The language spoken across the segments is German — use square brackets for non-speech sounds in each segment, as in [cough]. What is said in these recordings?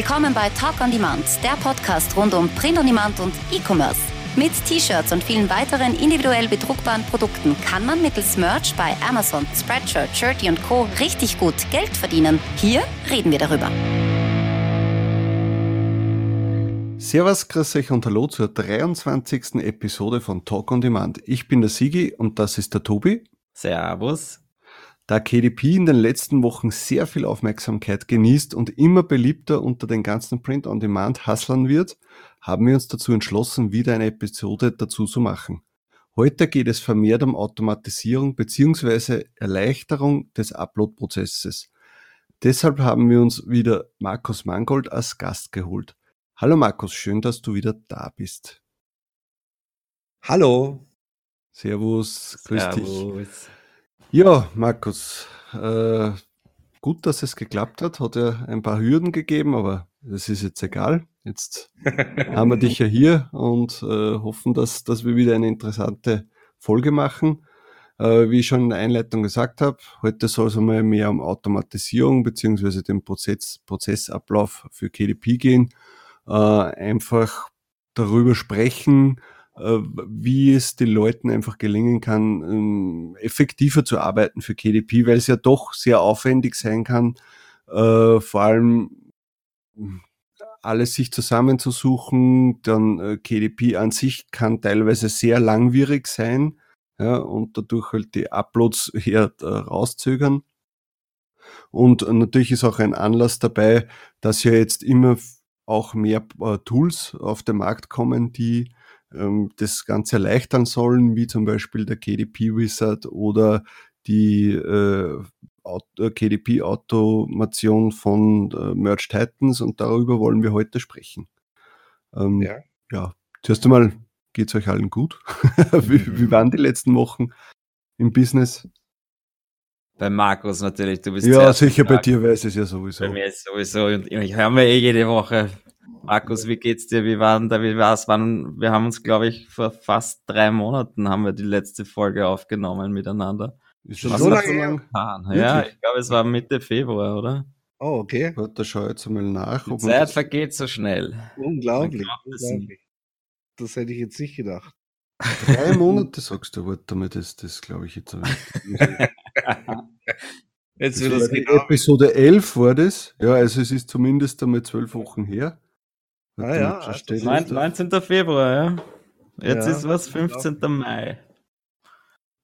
Willkommen bei Talk on Demand, der Podcast rund um Print on Demand und E-Commerce. Mit T-Shirts und vielen weiteren individuell bedruckbaren Produkten kann man mittels Merch bei Amazon, Spreadshirt, Shirty und Co. richtig gut Geld verdienen. Hier reden wir darüber. Servus, grüß euch und hallo zur 23. Episode von Talk on Demand. Ich bin der Sigi und das ist der Tobi. Servus. Da KDP in den letzten Wochen sehr viel Aufmerksamkeit genießt und immer beliebter unter den ganzen Print-on-Demand-Hustlern wird, haben wir uns dazu entschlossen, wieder eine Episode dazu zu machen. Heute geht es vermehrt um Automatisierung bzw. Erleichterung des Upload-Prozesses. Deshalb haben wir uns wieder Markus Mangold als Gast geholt. Hallo Markus, schön, dass du wieder da bist. Hallo. Servus, grüß Servus. dich. Ja, Markus, äh, gut, dass es geklappt hat. Hat ja ein paar Hürden gegeben, aber das ist jetzt egal. Jetzt [laughs] haben wir dich ja hier und äh, hoffen, dass, dass wir wieder eine interessante Folge machen. Äh, wie ich schon in der Einleitung gesagt habe, heute soll es einmal mehr um Automatisierung beziehungsweise den Prozess, Prozessablauf für KDP gehen. Äh, einfach darüber sprechen, wie es den Leuten einfach gelingen kann, ähm, effektiver zu arbeiten für KDP, weil es ja doch sehr aufwendig sein kann, äh, vor allem hm, alles sich zusammenzusuchen, dann äh, KDP an sich kann teilweise sehr langwierig sein ja, und dadurch halt die Uploads eher rauszögern. Und natürlich ist auch ein Anlass dabei, dass ja jetzt immer auch mehr Tools auf den Markt kommen, die ähm, das Ganze erleichtern sollen, wie zum Beispiel der KDP Wizard oder die äh, äh KDP-Automation von äh, Merge Titans und darüber wollen wir heute sprechen. Ähm, ja. ja, zuerst einmal geht es euch allen gut. [laughs] wie, wie waren die letzten Wochen im Business? Bei Markus natürlich, du bist Ja, sicher bei dir weiß es ja sowieso. Bei mir ist sowieso, und ich höre mir eh jede Woche Markus, wie geht's dir? Wie waren da? Wie war's? Wann, wir haben uns, glaube ich, vor fast drei Monaten haben wir die letzte Folge aufgenommen miteinander. Ist schon so lange lang? Ja, ich glaube, es war Mitte Februar, oder? Oh, okay. Warte, schau jetzt mal nach. Die Zeit vergeht so schnell. Unglaublich. unglaublich. Das hätte ich jetzt nicht gedacht. Drei [laughs] Monate sagst du, warte mal, das, das glaube ich jetzt. jetzt das das genau Episode 11 war das. Ja, also es ist zumindest einmal zwölf Wochen her. Ah, ja, also 19. Februar, ja. Jetzt ja, ist was 15. Mai.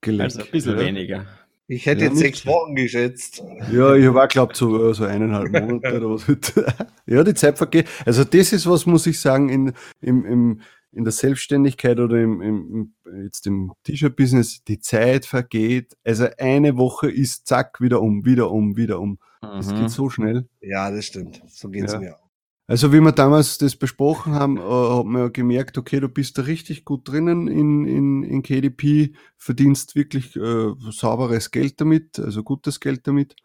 Geleckt, also ein bisschen ja. weniger. Ich hätte ja, jetzt sechs Wochen geschätzt. Ja, ich habe auch glaubt, so, so eineinhalb Monate oder was. [laughs] ja, die Zeit vergeht. Also das ist was, muss ich sagen, in, im, im, in der Selbstständigkeit oder im, im, jetzt im T-Shirt-Business, die Zeit vergeht. Also eine Woche ist zack, wieder um, wieder um, wieder um. Mhm. Das geht so schnell. Ja, das stimmt. So geht es ja. mir auch. Also wie wir damals das besprochen haben, äh, hat man ja gemerkt, okay, du bist da richtig gut drinnen in, in, in KDP, verdienst wirklich äh, sauberes Geld damit, also gutes Geld damit.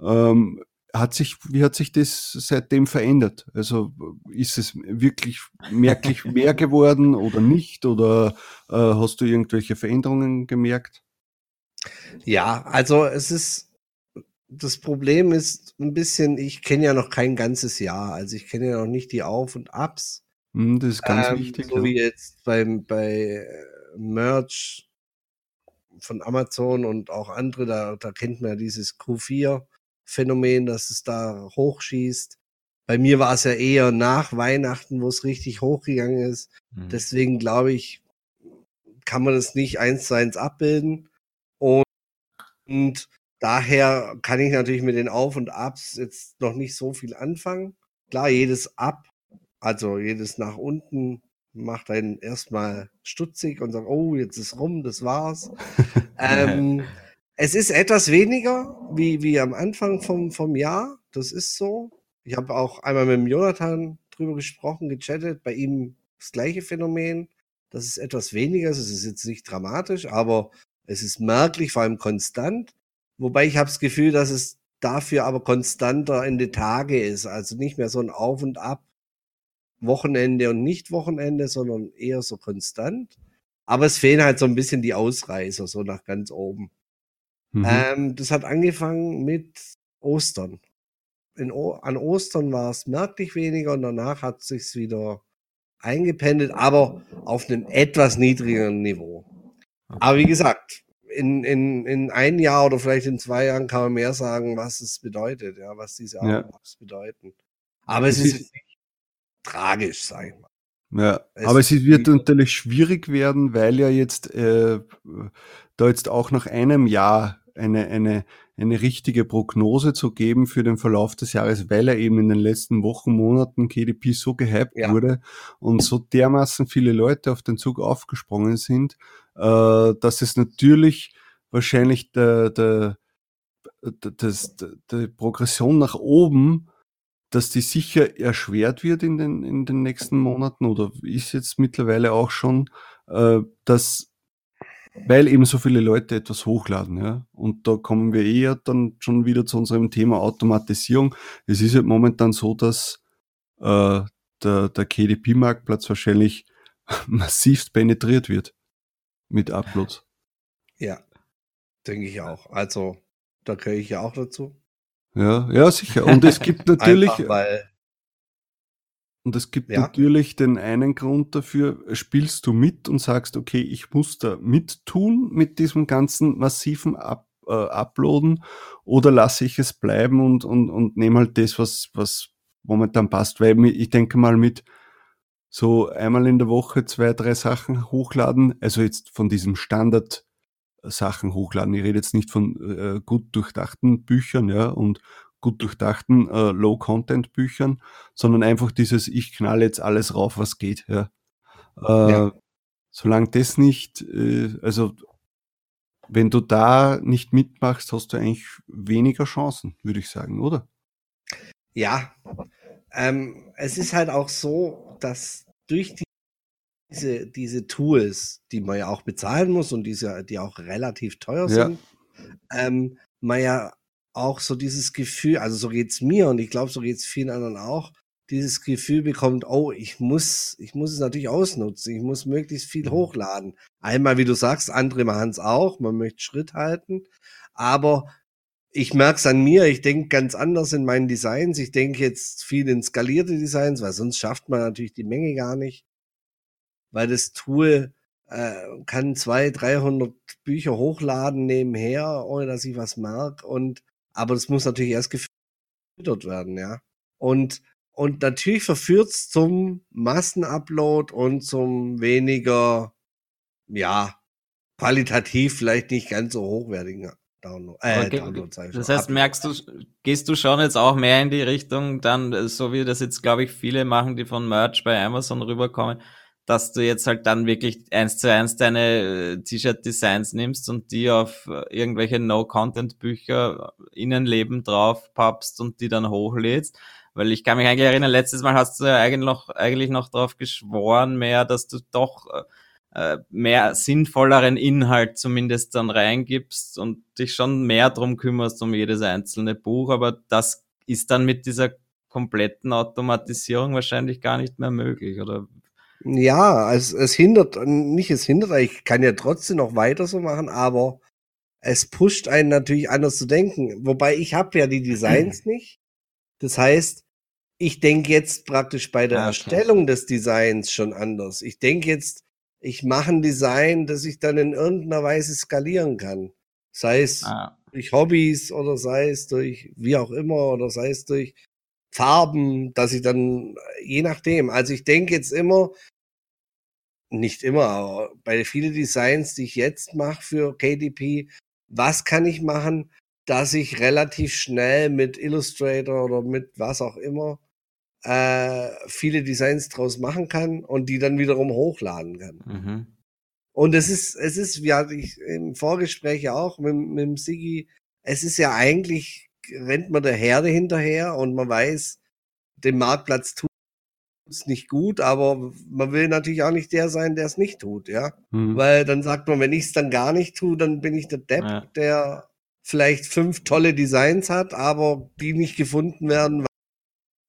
Ähm, hat sich, wie hat sich das seitdem verändert? Also ist es wirklich merklich [laughs] mehr geworden oder nicht? Oder äh, hast du irgendwelche Veränderungen gemerkt? Ja, also es ist das Problem ist ein bisschen, ich kenne ja noch kein ganzes Jahr, also ich kenne ja noch nicht die Auf und Abs. Hm, das ist ganz ähm, wichtig. So ja. wie jetzt beim, bei äh, Merch von Amazon und auch andere, da, da kennt man ja dieses Q4-Phänomen, dass es da hochschießt. Bei mir war es ja eher nach Weihnachten, wo es richtig hochgegangen ist. Mhm. Deswegen glaube ich, kann man das nicht eins zu eins abbilden. Und, und Daher kann ich natürlich mit den Auf und Abs jetzt noch nicht so viel anfangen. Klar, jedes Ab, also jedes nach unten, macht einen erstmal stutzig und sagt, oh, jetzt ist rum, das war's. [laughs] ähm, es ist etwas weniger wie, wie am Anfang vom, vom Jahr. Das ist so. Ich habe auch einmal mit dem Jonathan drüber gesprochen, gechattet. Bei ihm das gleiche Phänomen. Das ist etwas weniger. Es ist jetzt nicht dramatisch, aber es ist merklich, vor allem konstant. Wobei ich habe das Gefühl, dass es dafür aber konstanter in die Tage ist. Also nicht mehr so ein Auf und Ab, Wochenende und nicht Wochenende, sondern eher so konstant. Aber es fehlen halt so ein bisschen die Ausreißer, so nach ganz oben. Mhm. Ähm, das hat angefangen mit Ostern. o an Ostern war es merklich weniger und danach hat sich's wieder eingependelt, aber auf einem etwas niedrigeren Niveau. Aber wie gesagt, in, in, in ein Jahr oder vielleicht in zwei Jahren kann man mehr sagen, was es bedeutet, ja, was diese ja. bedeuten. Aber es ist, ist nicht tragisch, sag ich mal. Ja, es aber es wird natürlich schwierig werden, weil ja jetzt äh, da jetzt auch nach einem Jahr eine, eine, eine richtige Prognose zu geben für den Verlauf des Jahres, weil er eben in den letzten Wochen, Monaten KDP so gehypt ja. wurde und so dermaßen viele Leute auf den Zug aufgesprungen sind, äh, dass es natürlich wahrscheinlich der, der, das, der, Progression nach oben, dass die sicher erschwert wird in den, in den nächsten Monaten oder ist jetzt mittlerweile auch schon, äh, dass weil eben so viele Leute etwas hochladen, ja. Und da kommen wir eher dann schon wieder zu unserem Thema Automatisierung. Es ist halt momentan so, dass äh, der, der KDP-Marktplatz wahrscheinlich [laughs] massiv penetriert wird mit Uploads. Ja, denke ich auch. Also, da gehöre ich ja auch dazu. Ja, ja, sicher. Und es gibt [laughs] natürlich, Einfach, und es gibt ja. natürlich den einen Grund dafür, spielst du mit und sagst, okay, ich muss da mittun mit diesem ganzen massiven Up, äh, Uploaden oder lasse ich es bleiben und, und, und nehme halt das, was, was momentan passt. Weil ich denke mal mit so einmal in der Woche zwei, drei Sachen hochladen, also jetzt von diesem Standard Sachen hochladen. Ich rede jetzt nicht von äh, gut durchdachten Büchern, ja, und gut durchdachten äh, Low-Content-Büchern, sondern einfach dieses, ich knall jetzt alles rauf, was geht. Ja. Äh, ja. Solange das nicht, äh, also wenn du da nicht mitmachst, hast du eigentlich weniger Chancen, würde ich sagen, oder? Ja, ähm, es ist halt auch so, dass durch die, diese, diese Tools, die man ja auch bezahlen muss und diese, die auch relativ teuer sind, ja. ähm, man ja auch so dieses Gefühl, also so geht's mir und ich glaube, so geht's vielen anderen auch, dieses Gefühl bekommt, oh, ich muss, ich muss es natürlich ausnutzen, ich muss möglichst viel mhm. hochladen. Einmal, wie du sagst, andere machen es auch, man möchte Schritt halten, aber ich merke es an mir, ich denke ganz anders in meinen Designs. Ich denke jetzt viel in skalierte Designs, weil sonst schafft man natürlich die Menge gar nicht. Weil das Tool äh, kann zwei, 300 Bücher hochladen nebenher, ohne dass ich was merke. Und aber das muss natürlich erst gefüttert werden, ja. Und, und natürlich verführt's zum Massenupload und zum weniger, ja, qualitativ vielleicht nicht ganz so hochwertigen Download. Äh, okay. Download das heißt, Upload. merkst du, gehst du schon jetzt auch mehr in die Richtung, dann, so wie das jetzt, glaube ich, viele machen, die von Merch bei Amazon rüberkommen, dass du jetzt halt dann wirklich eins zu eins deine äh, T-Shirt-Designs nimmst und die auf äh, irgendwelche No-Content-Bücher Innenleben drauf pappst und die dann hochlädst. Weil ich kann mich eigentlich erinnern, letztes Mal hast du ja eigentlich noch, eigentlich noch drauf geschworen mehr, dass du doch äh, mehr sinnvolleren Inhalt zumindest dann reingibst und dich schon mehr drum kümmerst um jedes einzelne Buch. Aber das ist dann mit dieser kompletten Automatisierung wahrscheinlich gar nicht mehr möglich, oder ja, es, es hindert, nicht es hindert, ich kann ja trotzdem noch weiter so machen, aber es pusht einen natürlich anders zu denken. Wobei ich habe ja die Designs [clears throat] nicht. Das heißt, ich denke jetzt praktisch bei der ah, Erstellung des Designs schon anders. Ich denke jetzt, ich mache ein Design, das ich dann in irgendeiner Weise skalieren kann. Sei es ah. durch Hobbys oder sei es durch wie auch immer oder sei es durch Farben, dass ich dann, je nachdem, also ich denke jetzt immer, nicht immer, aber bei vielen Designs, die ich jetzt mache für KDP, was kann ich machen, dass ich relativ schnell mit Illustrator oder mit was auch immer äh, viele Designs draus machen kann und die dann wiederum hochladen kann. Mhm. Und es ist, es ist, wie hatte ich im Vorgespräch auch mit, mit dem Sigi, es ist ja eigentlich, rennt man der Herde hinterher und man weiß, den Marktplatz tut es nicht gut, aber man will natürlich auch nicht der sein, der es nicht tut, ja. Mhm. Weil dann sagt man, wenn ich es dann gar nicht tue, dann bin ich der Depp, ja. der vielleicht fünf tolle Designs hat, aber die nicht gefunden werden,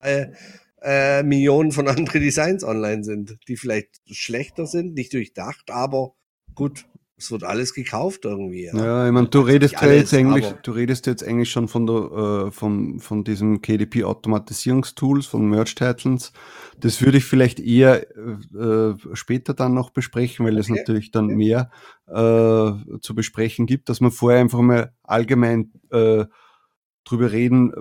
weil äh, Millionen von anderen Designs online sind, die vielleicht schlechter sind, nicht durchdacht, aber gut, es wird alles gekauft irgendwie. Ja, ja ich meine, du redest ja jetzt eigentlich, du redest jetzt eigentlich schon von der, äh, von, von diesem KDP Automatisierungstools, von Merge Titles. Das würde ich vielleicht eher äh, später dann noch besprechen, weil okay. es natürlich dann mehr äh, zu besprechen gibt, dass man vorher einfach mal allgemein äh, drüber reden,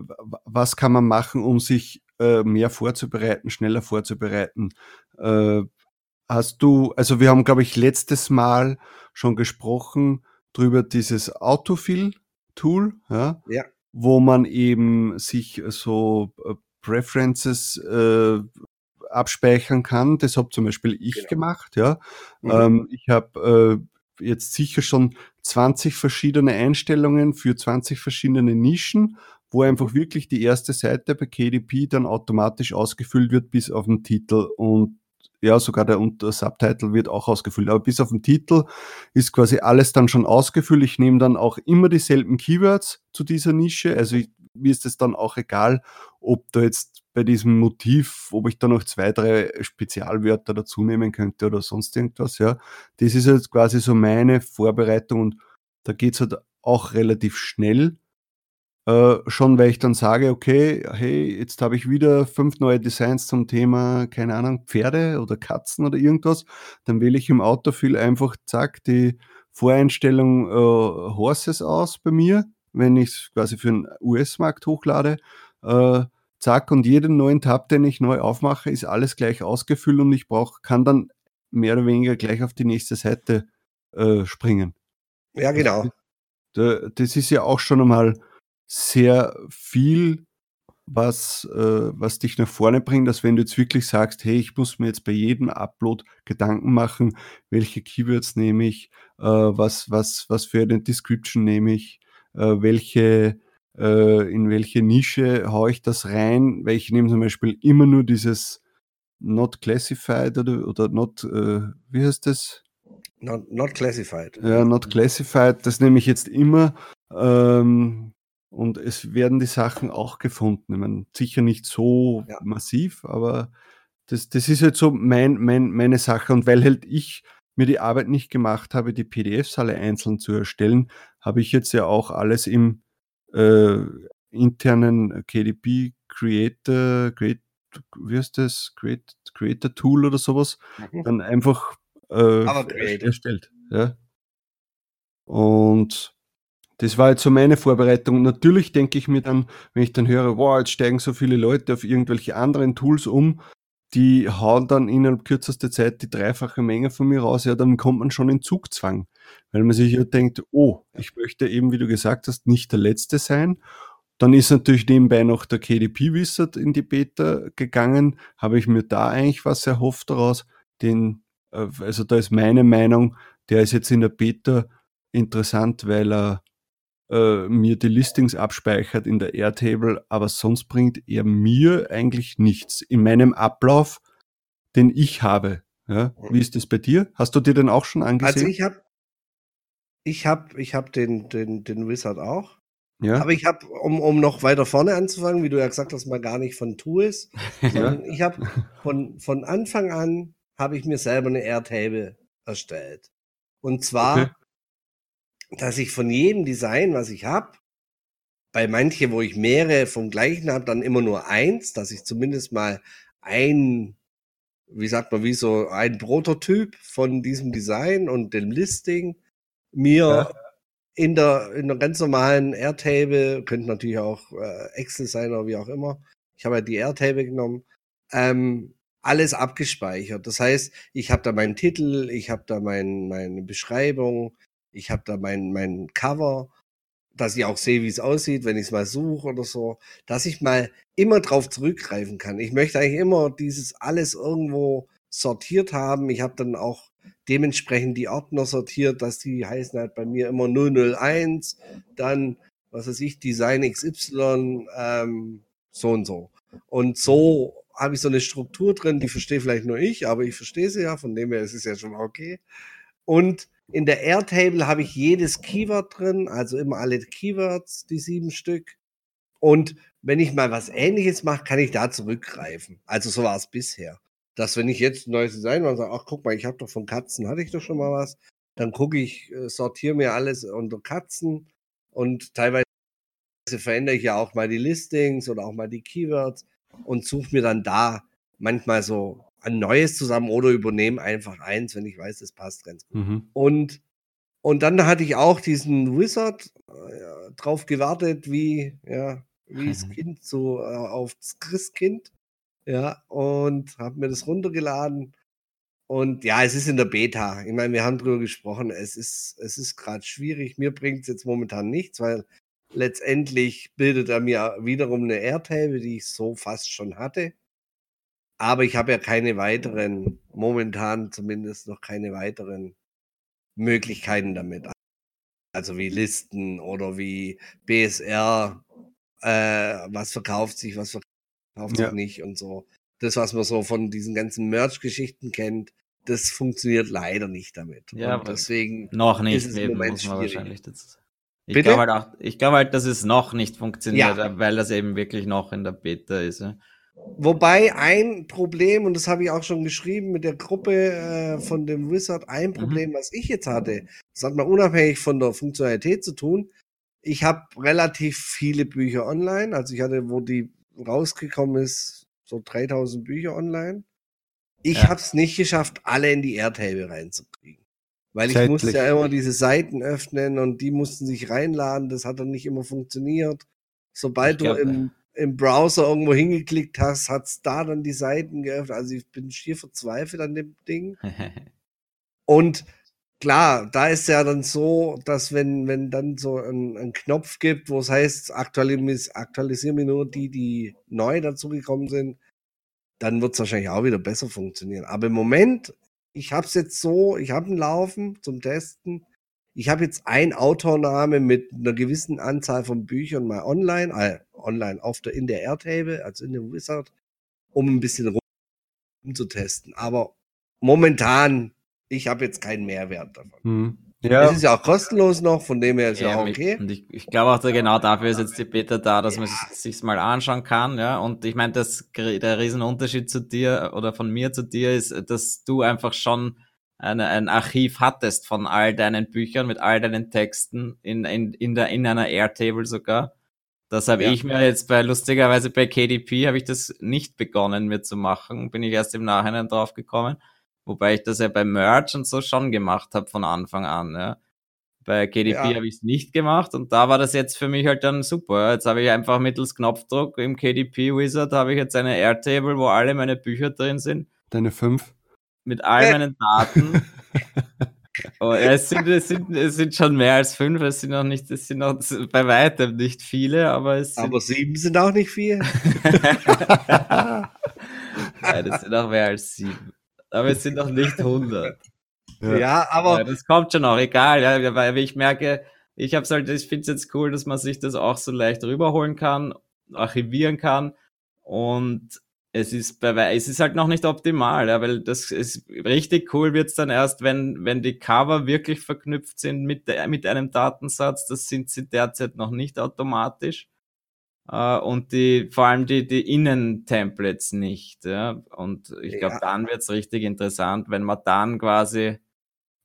was kann man machen, um sich äh, mehr vorzubereiten, schneller vorzubereiten. Äh, hast du, also wir haben, glaube ich, letztes Mal schon gesprochen drüber dieses Autofill-Tool, ja, ja, wo man eben sich so äh, Preferences äh, abspeichern kann. Das habe zum Beispiel ich genau. gemacht, ja. Mhm. Ähm, ich habe äh, jetzt sicher schon 20 verschiedene Einstellungen für 20 verschiedene Nischen, wo einfach wirklich die erste Seite bei KDP dann automatisch ausgefüllt wird bis auf den Titel und ja, sogar der Unter Subtitle wird auch ausgefüllt. Aber bis auf den Titel ist quasi alles dann schon ausgefüllt. Ich nehme dann auch immer dieselben Keywords zu dieser Nische. Also ich, mir ist es dann auch egal, ob da jetzt bei diesem Motiv, ob ich da noch zwei, drei Spezialwörter dazu nehmen könnte oder sonst irgendwas. Ja, das ist jetzt quasi so meine Vorbereitung und da geht's halt auch relativ schnell. Äh, schon weil ich dann sage, okay, hey, jetzt habe ich wieder fünf neue Designs zum Thema, keine Ahnung, Pferde oder Katzen oder irgendwas, dann wähle ich im Autofill einfach, zack, die Voreinstellung äh, Horses aus bei mir, wenn ich es quasi für den US-Markt hochlade. Äh, zack, und jeden neuen Tab, den ich neu aufmache, ist alles gleich ausgefüllt und ich brauche, kann dann mehr oder weniger gleich auf die nächste Seite äh, springen. Ja, genau. Das, das ist ja auch schon einmal sehr viel, was, äh, was dich nach vorne bringt, dass wenn du jetzt wirklich sagst, hey, ich muss mir jetzt bei jedem Upload Gedanken machen, welche Keywords nehme ich, äh, was, was, was für eine Description nehme ich, äh, welche, äh, in welche Nische haue ich das rein, weil ich nehme zum Beispiel immer nur dieses Not Classified oder, oder Not, äh, wie heißt das? Not, not Classified. Ja, Not Classified, das nehme ich jetzt immer. Ähm, und es werden die Sachen auch gefunden. Ich meine, sicher nicht so ja. massiv, aber das, das ist halt so mein, mein, meine Sache. Und weil halt ich mir die Arbeit nicht gemacht habe, die PDFs alle einzeln zu erstellen, habe ich jetzt ja auch alles im äh, internen KDP Creator, Create, wie heißt das? Create, Creator Tool oder sowas, mhm. dann einfach äh, erstellt. Ja. Und das war jetzt so meine Vorbereitung. Natürlich denke ich mir dann, wenn ich dann höre, wow, jetzt steigen so viele Leute auf irgendwelche anderen Tools um, die hauen dann innerhalb kürzester Zeit die dreifache Menge von mir raus, ja, dann kommt man schon in Zugzwang. Weil man sich ja denkt, oh, ich möchte eben, wie du gesagt hast, nicht der Letzte sein. Dann ist natürlich nebenbei noch der KDP Wizard in die Beta gegangen. Habe ich mir da eigentlich was erhofft daraus? Den, äh, also da ist meine Meinung, der ist jetzt in der Beta interessant, weil er äh, mir die Listings abspeichert in der Airtable, aber sonst bringt er mir eigentlich nichts in meinem Ablauf, den ich habe. Ja, wie ist das bei dir? Hast du dir den auch schon angesehen? Also ich habe ich habe ich hab den, den, den Wizard auch. Ja. Aber ich habe, um, um noch weiter vorne anzufangen, wie du ja gesagt hast, mal gar nicht von Tools, [laughs] sondern ich habe von, von Anfang an habe ich mir selber eine Airtable erstellt. Und zwar okay dass ich von jedem Design, was ich habe, bei manche, wo ich mehrere vom gleichen habe, dann immer nur eins, dass ich zumindest mal ein, wie sagt man, wie so ein Prototyp von diesem Design und dem Listing mir ja. in der in der ganz normalen Airtable, könnte natürlich auch äh, Excel sein oder wie auch immer. Ich habe ja die Airtable genommen. Ähm, alles abgespeichert. Das heißt, ich habe da meinen Titel, ich habe da mein, meine Beschreibung, ich habe da mein, mein Cover, dass ich auch sehe, wie es aussieht, wenn ich es mal suche oder so, dass ich mal immer drauf zurückgreifen kann. Ich möchte eigentlich immer dieses alles irgendwo sortiert haben. Ich habe dann auch dementsprechend die Ordner sortiert, dass die heißen halt bei mir immer 001, dann, was weiß ich, Design XY, ähm, so und so. Und so habe ich so eine Struktur drin, die verstehe vielleicht nur ich, aber ich verstehe sie ja, von dem her ist es ja schon okay. Und in der Airtable habe ich jedes Keyword drin, also immer alle Keywords, die sieben Stück. Und wenn ich mal was ähnliches mache, kann ich da zurückgreifen. Also so war es bisher. Dass wenn ich jetzt ein neues Design mache und sage, ach guck mal, ich habe doch von Katzen, hatte ich doch schon mal was, Dann gucke ich, äh, sortiere mir alles unter Katzen und teilweise verändere ich ja auch mal die Listings oder auch mal die Keywords und suche mir dann da manchmal so ein neues zusammen oder übernehme einfach eins, wenn ich weiß, es passt ganz gut. Mhm. Und, und dann hatte ich auch diesen Wizard äh, drauf gewartet, wie, ja, wie das [laughs] Kind so äh, aufs Christkind. Ja, und habe mir das runtergeladen. Und ja, es ist in der Beta. Ich meine, wir haben drüber gesprochen. Es ist, es ist gerade schwierig. Mir bringt es jetzt momentan nichts, weil letztendlich bildet er mir wiederum eine Airtable, die ich so fast schon hatte. Aber ich habe ja keine weiteren, momentan zumindest noch keine weiteren Möglichkeiten damit. Also wie Listen oder wie BSR, äh, was verkauft sich, was verkauft ja. sich nicht und so. Das, was man so von diesen ganzen Merch-Geschichten kennt, das funktioniert leider nicht damit. Ja, und deswegen noch nicht, ist es im Moment schwierig. wahrscheinlich dazu ich glaube halt, auch, ich glaub halt, dass es noch nicht funktioniert, ja. weil das eben wirklich noch in der Beta ist. Ja. Wobei ein Problem, und das habe ich auch schon geschrieben mit der Gruppe äh, von dem Wizard, ein mhm. Problem, mhm. was ich jetzt hatte, das hat mal unabhängig von der Funktionalität zu tun. Ich habe relativ viele Bücher online. Also ich hatte, wo die rausgekommen ist, so 3000 Bücher online. Ich ja. habe es nicht geschafft, alle in die Airtable reinzukriegen. Weil ich Zeitlich. musste ja immer diese Seiten öffnen und die mussten sich reinladen. Das hat dann nicht immer funktioniert. Sobald glaub, du im im Browser irgendwo hingeklickt hast, hat es da dann die Seiten geöffnet. Also ich bin schier verzweifelt an dem Ding. [laughs] Und klar, da ist ja dann so, dass wenn, wenn dann so ein, ein Knopf gibt, wo es heißt, aktualis aktualisieren wir nur die, die neu dazugekommen sind, dann wird es wahrscheinlich auch wieder besser funktionieren. Aber im Moment, ich habe es jetzt so, ich habe einen Laufen zum Testen ich habe jetzt ein Autorname mit einer gewissen Anzahl von Büchern mal online, äh, online auf der, in der Airtable, also in dem Wizard, um ein bisschen rumzutesten. Aber momentan, ich habe jetzt keinen Mehrwert davon. Hm. Ja. Es ist ja auch kostenlos noch, von dem her ist ja, ja auch okay. Und ich, ich glaube auch, genau dafür ist jetzt die Beta da, dass ja. man sich mal anschauen kann, ja. Und ich meine, das, der Riesenunterschied zu dir oder von mir zu dir ist, dass du einfach schon eine, ein Archiv hattest von all deinen Büchern mit all deinen Texten in, in, in, der, in einer Airtable sogar. Das habe ja. ich mir jetzt bei, lustigerweise bei KDP habe ich das nicht begonnen mir zu machen, bin ich erst im Nachhinein drauf gekommen. Wobei ich das ja bei Merch und so schon gemacht habe von Anfang an, ja. Bei KDP ja. habe ich es nicht gemacht und da war das jetzt für mich halt dann super. Jetzt habe ich einfach mittels Knopfdruck im KDP Wizard habe ich jetzt eine Airtable, wo alle meine Bücher drin sind. Deine fünf? Mit all meinen Daten. [laughs] oh, es, sind, es, sind, es sind schon mehr als fünf, es sind noch nicht, es sind noch bei weitem nicht viele, aber es sind, Aber sieben sind auch nicht viel. [laughs] Nein, das sind auch mehr als sieben. Aber es sind noch nicht hundert. Ja, ja, aber. Ja, das kommt schon auch, egal, ja, weil ich merke, ich hab's halt, ich finde es jetzt cool, dass man sich das auch so leicht rüberholen kann, archivieren kann. Und es ist bei es ist halt noch nicht optimal, ja, weil das ist richtig cool wird's dann erst, wenn wenn die Cover wirklich verknüpft sind mit der, mit einem Datensatz. Das sind sie derzeit noch nicht automatisch äh, und die vor allem die die Innen-Templates nicht. Ja. Und ich glaube, ja. dann wird's richtig interessant, wenn man dann quasi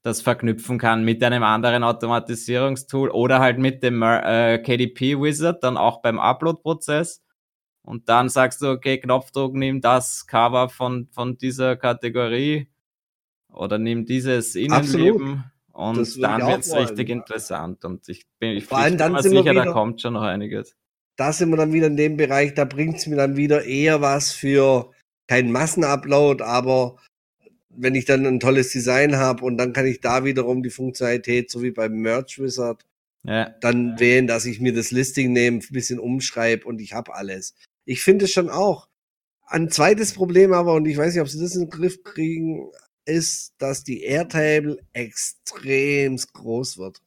das verknüpfen kann mit einem anderen Automatisierungstool oder halt mit dem äh, KDP Wizard dann auch beim Upload-Prozess und dann sagst du, okay, Knopfdruck, nimm das Cover von, von dieser Kategorie oder nimm dieses Innenleben. Absolut. Und dann wird es richtig interessant. Und ich bin, ich, bin mir sicher, da kommt schon noch einiges. Da sind wir dann wieder in dem Bereich, da bringt es mir dann wieder eher was für kein Massenupload, aber wenn ich dann ein tolles Design habe und dann kann ich da wiederum die Funktionalität, so wie beim Merch Wizard, ja. dann wählen, dass ich mir das Listing nehme, ein bisschen umschreibe und ich habe alles. Ich finde es schon auch. Ein zweites Problem aber, und ich weiß nicht, ob sie das in den Griff kriegen, ist, dass die Airtable extrem groß wird.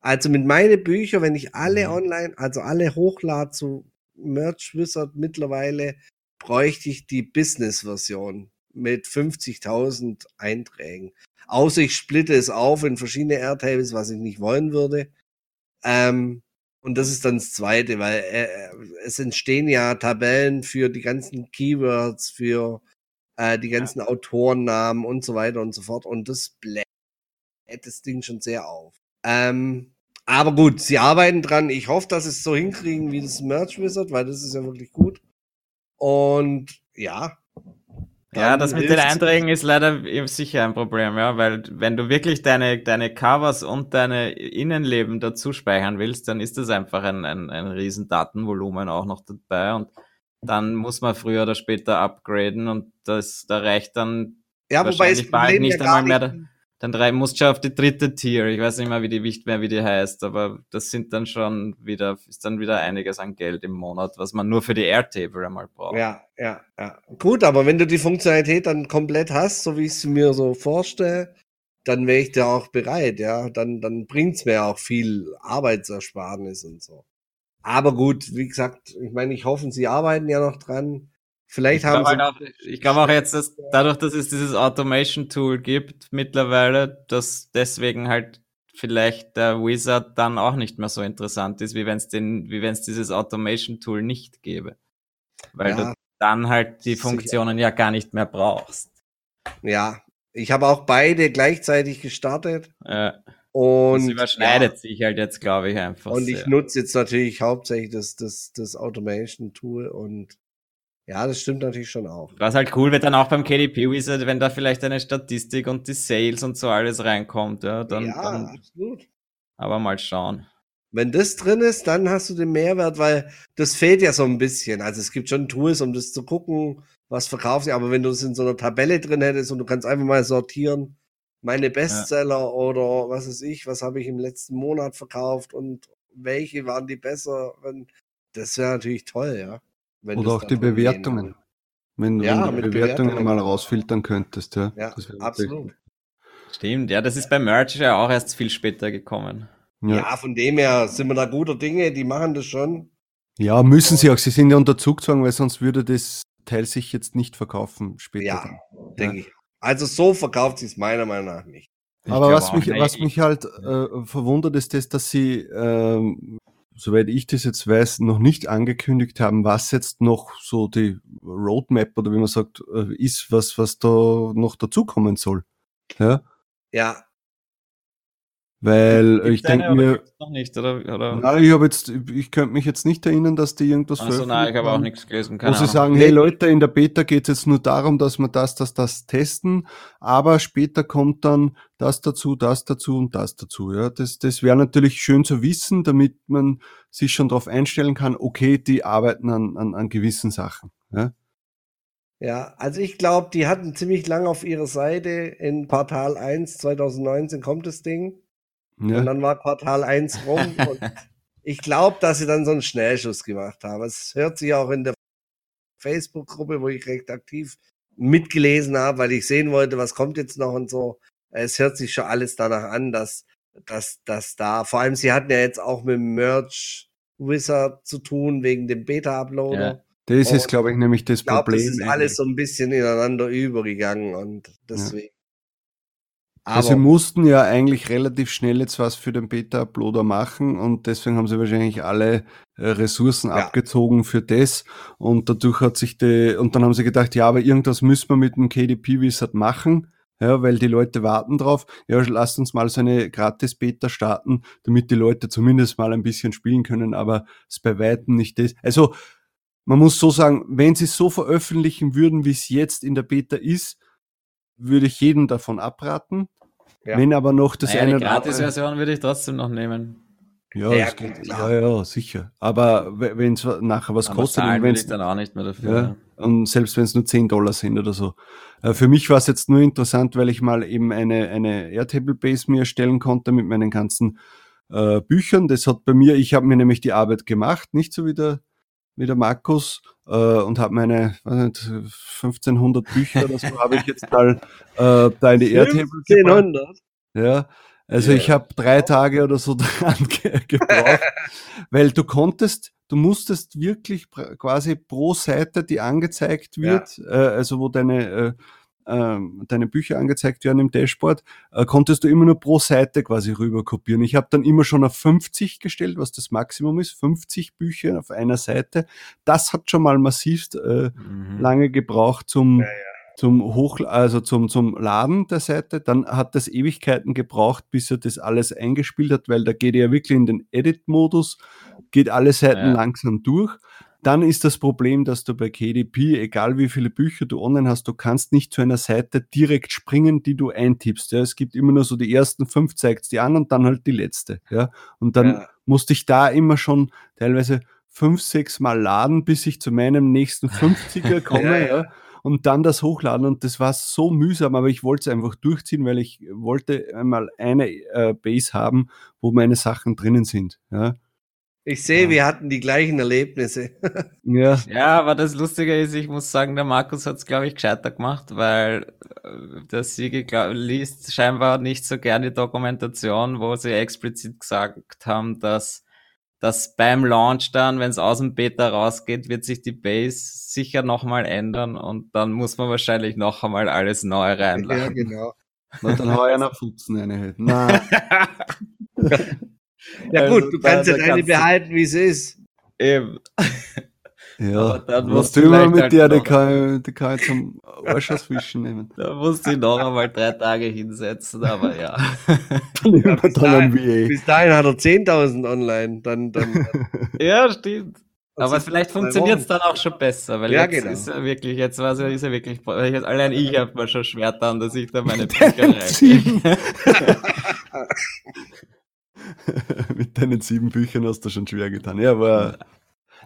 Also mit meinen Büchern, wenn ich alle mhm. online, also alle hochlade zu Merch Wizard mittlerweile, bräuchte ich die Business-Version mit 50.000 Einträgen. Außer ich splitte es auf in verschiedene Airtables, was ich nicht wollen würde. Ähm, und das ist dann das Zweite, weil äh, es entstehen ja Tabellen für die ganzen Keywords, für äh, die ganzen ja. Autorennamen und so weiter und so fort. Und das bläht das Ding schon sehr auf. Ähm, aber gut, sie arbeiten dran. Ich hoffe, dass sie es so hinkriegen wie das Merch Wizard, weil das ist ja wirklich gut. Und ja. Ja, das mit den Einträgen ist leider sicher ein Problem, ja, weil wenn du wirklich deine, deine Covers und deine Innenleben dazu speichern willst, dann ist das einfach ein, ein, ein riesen Datenvolumen auch noch dabei und dann muss man früher oder später upgraden und das, da reicht dann ja, wobei es bald nicht ja einmal mehr. Da, dann drei, musst du auf die dritte Tier. Ich weiß nicht mehr, wie die Wicht mehr, wie die heißt, aber das sind dann schon wieder, ist dann wieder einiges an Geld im Monat, was man nur für die Airtable einmal braucht. Ja, ja, ja. Gut, aber wenn du die Funktionalität dann komplett hast, so wie ich es mir so vorstelle, dann wäre ich da auch bereit, ja. Dann, dann bringt's mir auch viel Arbeitsersparnis und so. Aber gut, wie gesagt, ich meine, ich hoffe, sie arbeiten ja noch dran. Vielleicht ich haben sie. Auch, ich glaube auch jetzt, dass dadurch, dass es dieses Automation-Tool gibt mittlerweile, dass deswegen halt vielleicht der Wizard dann auch nicht mehr so interessant ist, wie wenn es den, wie wenn es dieses Automation-Tool nicht gäbe. Weil ja, du dann halt die Funktionen sicher. ja gar nicht mehr brauchst. Ja, ich habe auch beide gleichzeitig gestartet. Ja. Und das überschneidet ja. sich halt jetzt, glaube ich, einfach. Und ich nutze jetzt natürlich hauptsächlich das, das, das Automation-Tool und ja, das stimmt natürlich schon auch. Was halt cool wird dann auch beim KDP Wizard, wenn da vielleicht eine Statistik und die Sales und so alles reinkommt, ja, dann, ja, dann absolut. Aber mal schauen. Wenn das drin ist, dann hast du den Mehrwert, weil das fehlt ja so ein bisschen. Also es gibt schon Tools, um das zu gucken, was verkauft sich, aber wenn du es in so einer Tabelle drin hättest und du kannst einfach mal sortieren, meine Bestseller ja. oder was weiß ich, was habe ich im letzten Monat verkauft und welche waren die besseren, das wäre natürlich toll, ja. Oder auch die Bewertungen. Wenn, ja, wenn du die Bewertungen, Bewertungen mal rausfiltern könntest, ja. Ja, absolut. Stimmt, ja, das ist bei Merch ja auch erst viel später gekommen. Ja. ja. von dem her sind wir da guter Dinge, die machen das schon. Ja, müssen sie auch. Sie sind ja unter Zugzwang, weil sonst würde das Teil sich jetzt nicht verkaufen später. Ja, denke ich. Also so verkauft sie es meiner Meinung nach nicht. Ich Aber was mich, was mich halt äh, verwundert, ist das, dass sie ähm, soweit ich das jetzt weiß, noch nicht angekündigt haben, was jetzt noch so die Roadmap oder wie man sagt, äh, ist, was, was da noch dazukommen soll. Ja. Ja, weil ich denke mir. Noch nicht, oder? oder? Nein, ich habe jetzt, ich könnte mich jetzt nicht erinnern, dass die irgendwas also, nein, ich habe auch nichts gelesen. Keine wo sie sagen, hey Leute, in der Beta geht es jetzt nur darum, dass wir das, das, das testen, aber später kommt dann das dazu, das dazu und das dazu. Ja, das, das wäre natürlich schön zu wissen, damit man sich schon darauf einstellen kann, okay, die arbeiten an, an, an gewissen Sachen. Ja. Ja, also ich glaube, die hatten ziemlich lang auf ihrer Seite. In Quartal 1 2019 kommt das Ding. Ja. Und dann war Quartal 1 rum [laughs] und ich glaube, dass sie dann so einen Schnellschuss gemacht haben. Es hört sich auch in der Facebook-Gruppe, wo ich recht aktiv mitgelesen habe, weil ich sehen wollte, was kommt jetzt noch und so. Es hört sich schon alles danach an, dass, dass, dass da, vor allem sie hatten ja jetzt auch mit dem Merch Wizard zu tun, wegen dem Beta-Uploader. Ja. Das ist, glaube ich, nämlich das ich glaub, Problem. Das ist alles so ein bisschen ineinander übergegangen und deswegen. Aber sie mussten ja eigentlich relativ schnell jetzt was für den Beta-Uploader machen und deswegen haben sie wahrscheinlich alle äh, Ressourcen ja. abgezogen für das und dadurch hat sich die, und dann haben sie gedacht, ja, aber irgendwas müssen wir mit dem KDP-Wizard machen, ja, weil die Leute warten drauf. Ja, lasst uns mal so eine Gratis-Beta starten, damit die Leute zumindest mal ein bisschen spielen können, aber es bei Weitem nicht das. Also, man muss so sagen, wenn sie es so veröffentlichen würden, wie es jetzt in der Beta ist, würde ich jeden davon abraten. Ja. Wenn aber noch das naja, eine. Die Gratis-Version würde ich trotzdem noch nehmen. Ja, ja, geht, ja, ja, sicher. Aber wenn es nachher was aber kostet, wenn es dann auch nicht mehr dafür. Ja, und selbst wenn es nur 10 Dollar sind oder so. Äh, für mich war es jetzt nur interessant, weil ich mal eben eine, eine Airtable-Base mir erstellen konnte mit meinen ganzen äh, Büchern. Das hat bei mir, ich habe mir nämlich die Arbeit gemacht, nicht so wie der wie der Markus äh, und habe meine nicht, 1500 Bücher oder so habe ich jetzt mal äh, da in die Airtable 1500? Ja, also yeah. ich habe drei Tage oder so [laughs] dran ge gebraucht, weil du konntest, du musstest wirklich quasi pro Seite, die angezeigt wird, ja. äh, also wo deine äh, deine Bücher angezeigt werden im Dashboard, äh, konntest du immer nur pro Seite quasi rüber kopieren. Ich habe dann immer schon auf 50 gestellt, was das Maximum ist, 50 Bücher auf einer Seite. Das hat schon mal massivst äh, mhm. lange gebraucht zum, ja, ja. zum Hoch, also zum, zum Laden der Seite. Dann hat das Ewigkeiten gebraucht, bis er das alles eingespielt hat, weil da geht er ja wirklich in den Edit-Modus, geht alle Seiten ja. langsam durch. Dann ist das Problem, dass du bei KDP, egal wie viele Bücher du online hast, du kannst nicht zu einer Seite direkt springen, die du eintippst. Ja. Es gibt immer nur so die ersten fünf, zeigst die an und dann halt die letzte. Ja. Und dann ja. musste ich da immer schon teilweise fünf, sechs Mal laden, bis ich zu meinem nächsten 50er [laughs] komme. ja, ja und dann das hochladen. Und das war so mühsam, aber ich wollte es einfach durchziehen, weil ich wollte einmal eine äh, Base haben, wo meine Sachen drinnen sind. Ja. Ich sehe, ja. wir hatten die gleichen Erlebnisse. [laughs] ja. ja, aber das Lustige ist, ich muss sagen, der Markus hat es, glaube ich, gescheiter gemacht, weil äh, der Siege glaub, liest scheinbar nicht so gerne die Dokumentation, wo sie explizit gesagt haben, dass dass beim Launch dann, wenn es aus dem Beta rausgeht, wird sich die Base sicher nochmal ändern und dann muss man wahrscheinlich noch einmal alles neu reinladen. Ja, genau. Und dann hau ich einer Futzen eine halt. Nein. Ja also, gut, du kannst ja deine behalten, wie es ist. Eben. Ja, was tun wir mit halt dir? Die kann, die kann ich zum Arschasfischen nehmen. Da musst du noch einmal drei Tage hinsetzen, aber ja. dann ja bis, dahin, bis dahin hat er 10.000 online. Dann, dann, [laughs] ja, stimmt. Aber vielleicht funktioniert es dann auch schon besser, weil ja, jetzt genau. ist er wirklich, jetzt war er, ist er wirklich, jetzt, allein ich habe mir schon schwer dann, dass ich da meine [laughs] Bücher reiche. [laughs] [laughs] Mit deinen sieben Büchern hast du schon schwer getan. Ja, aber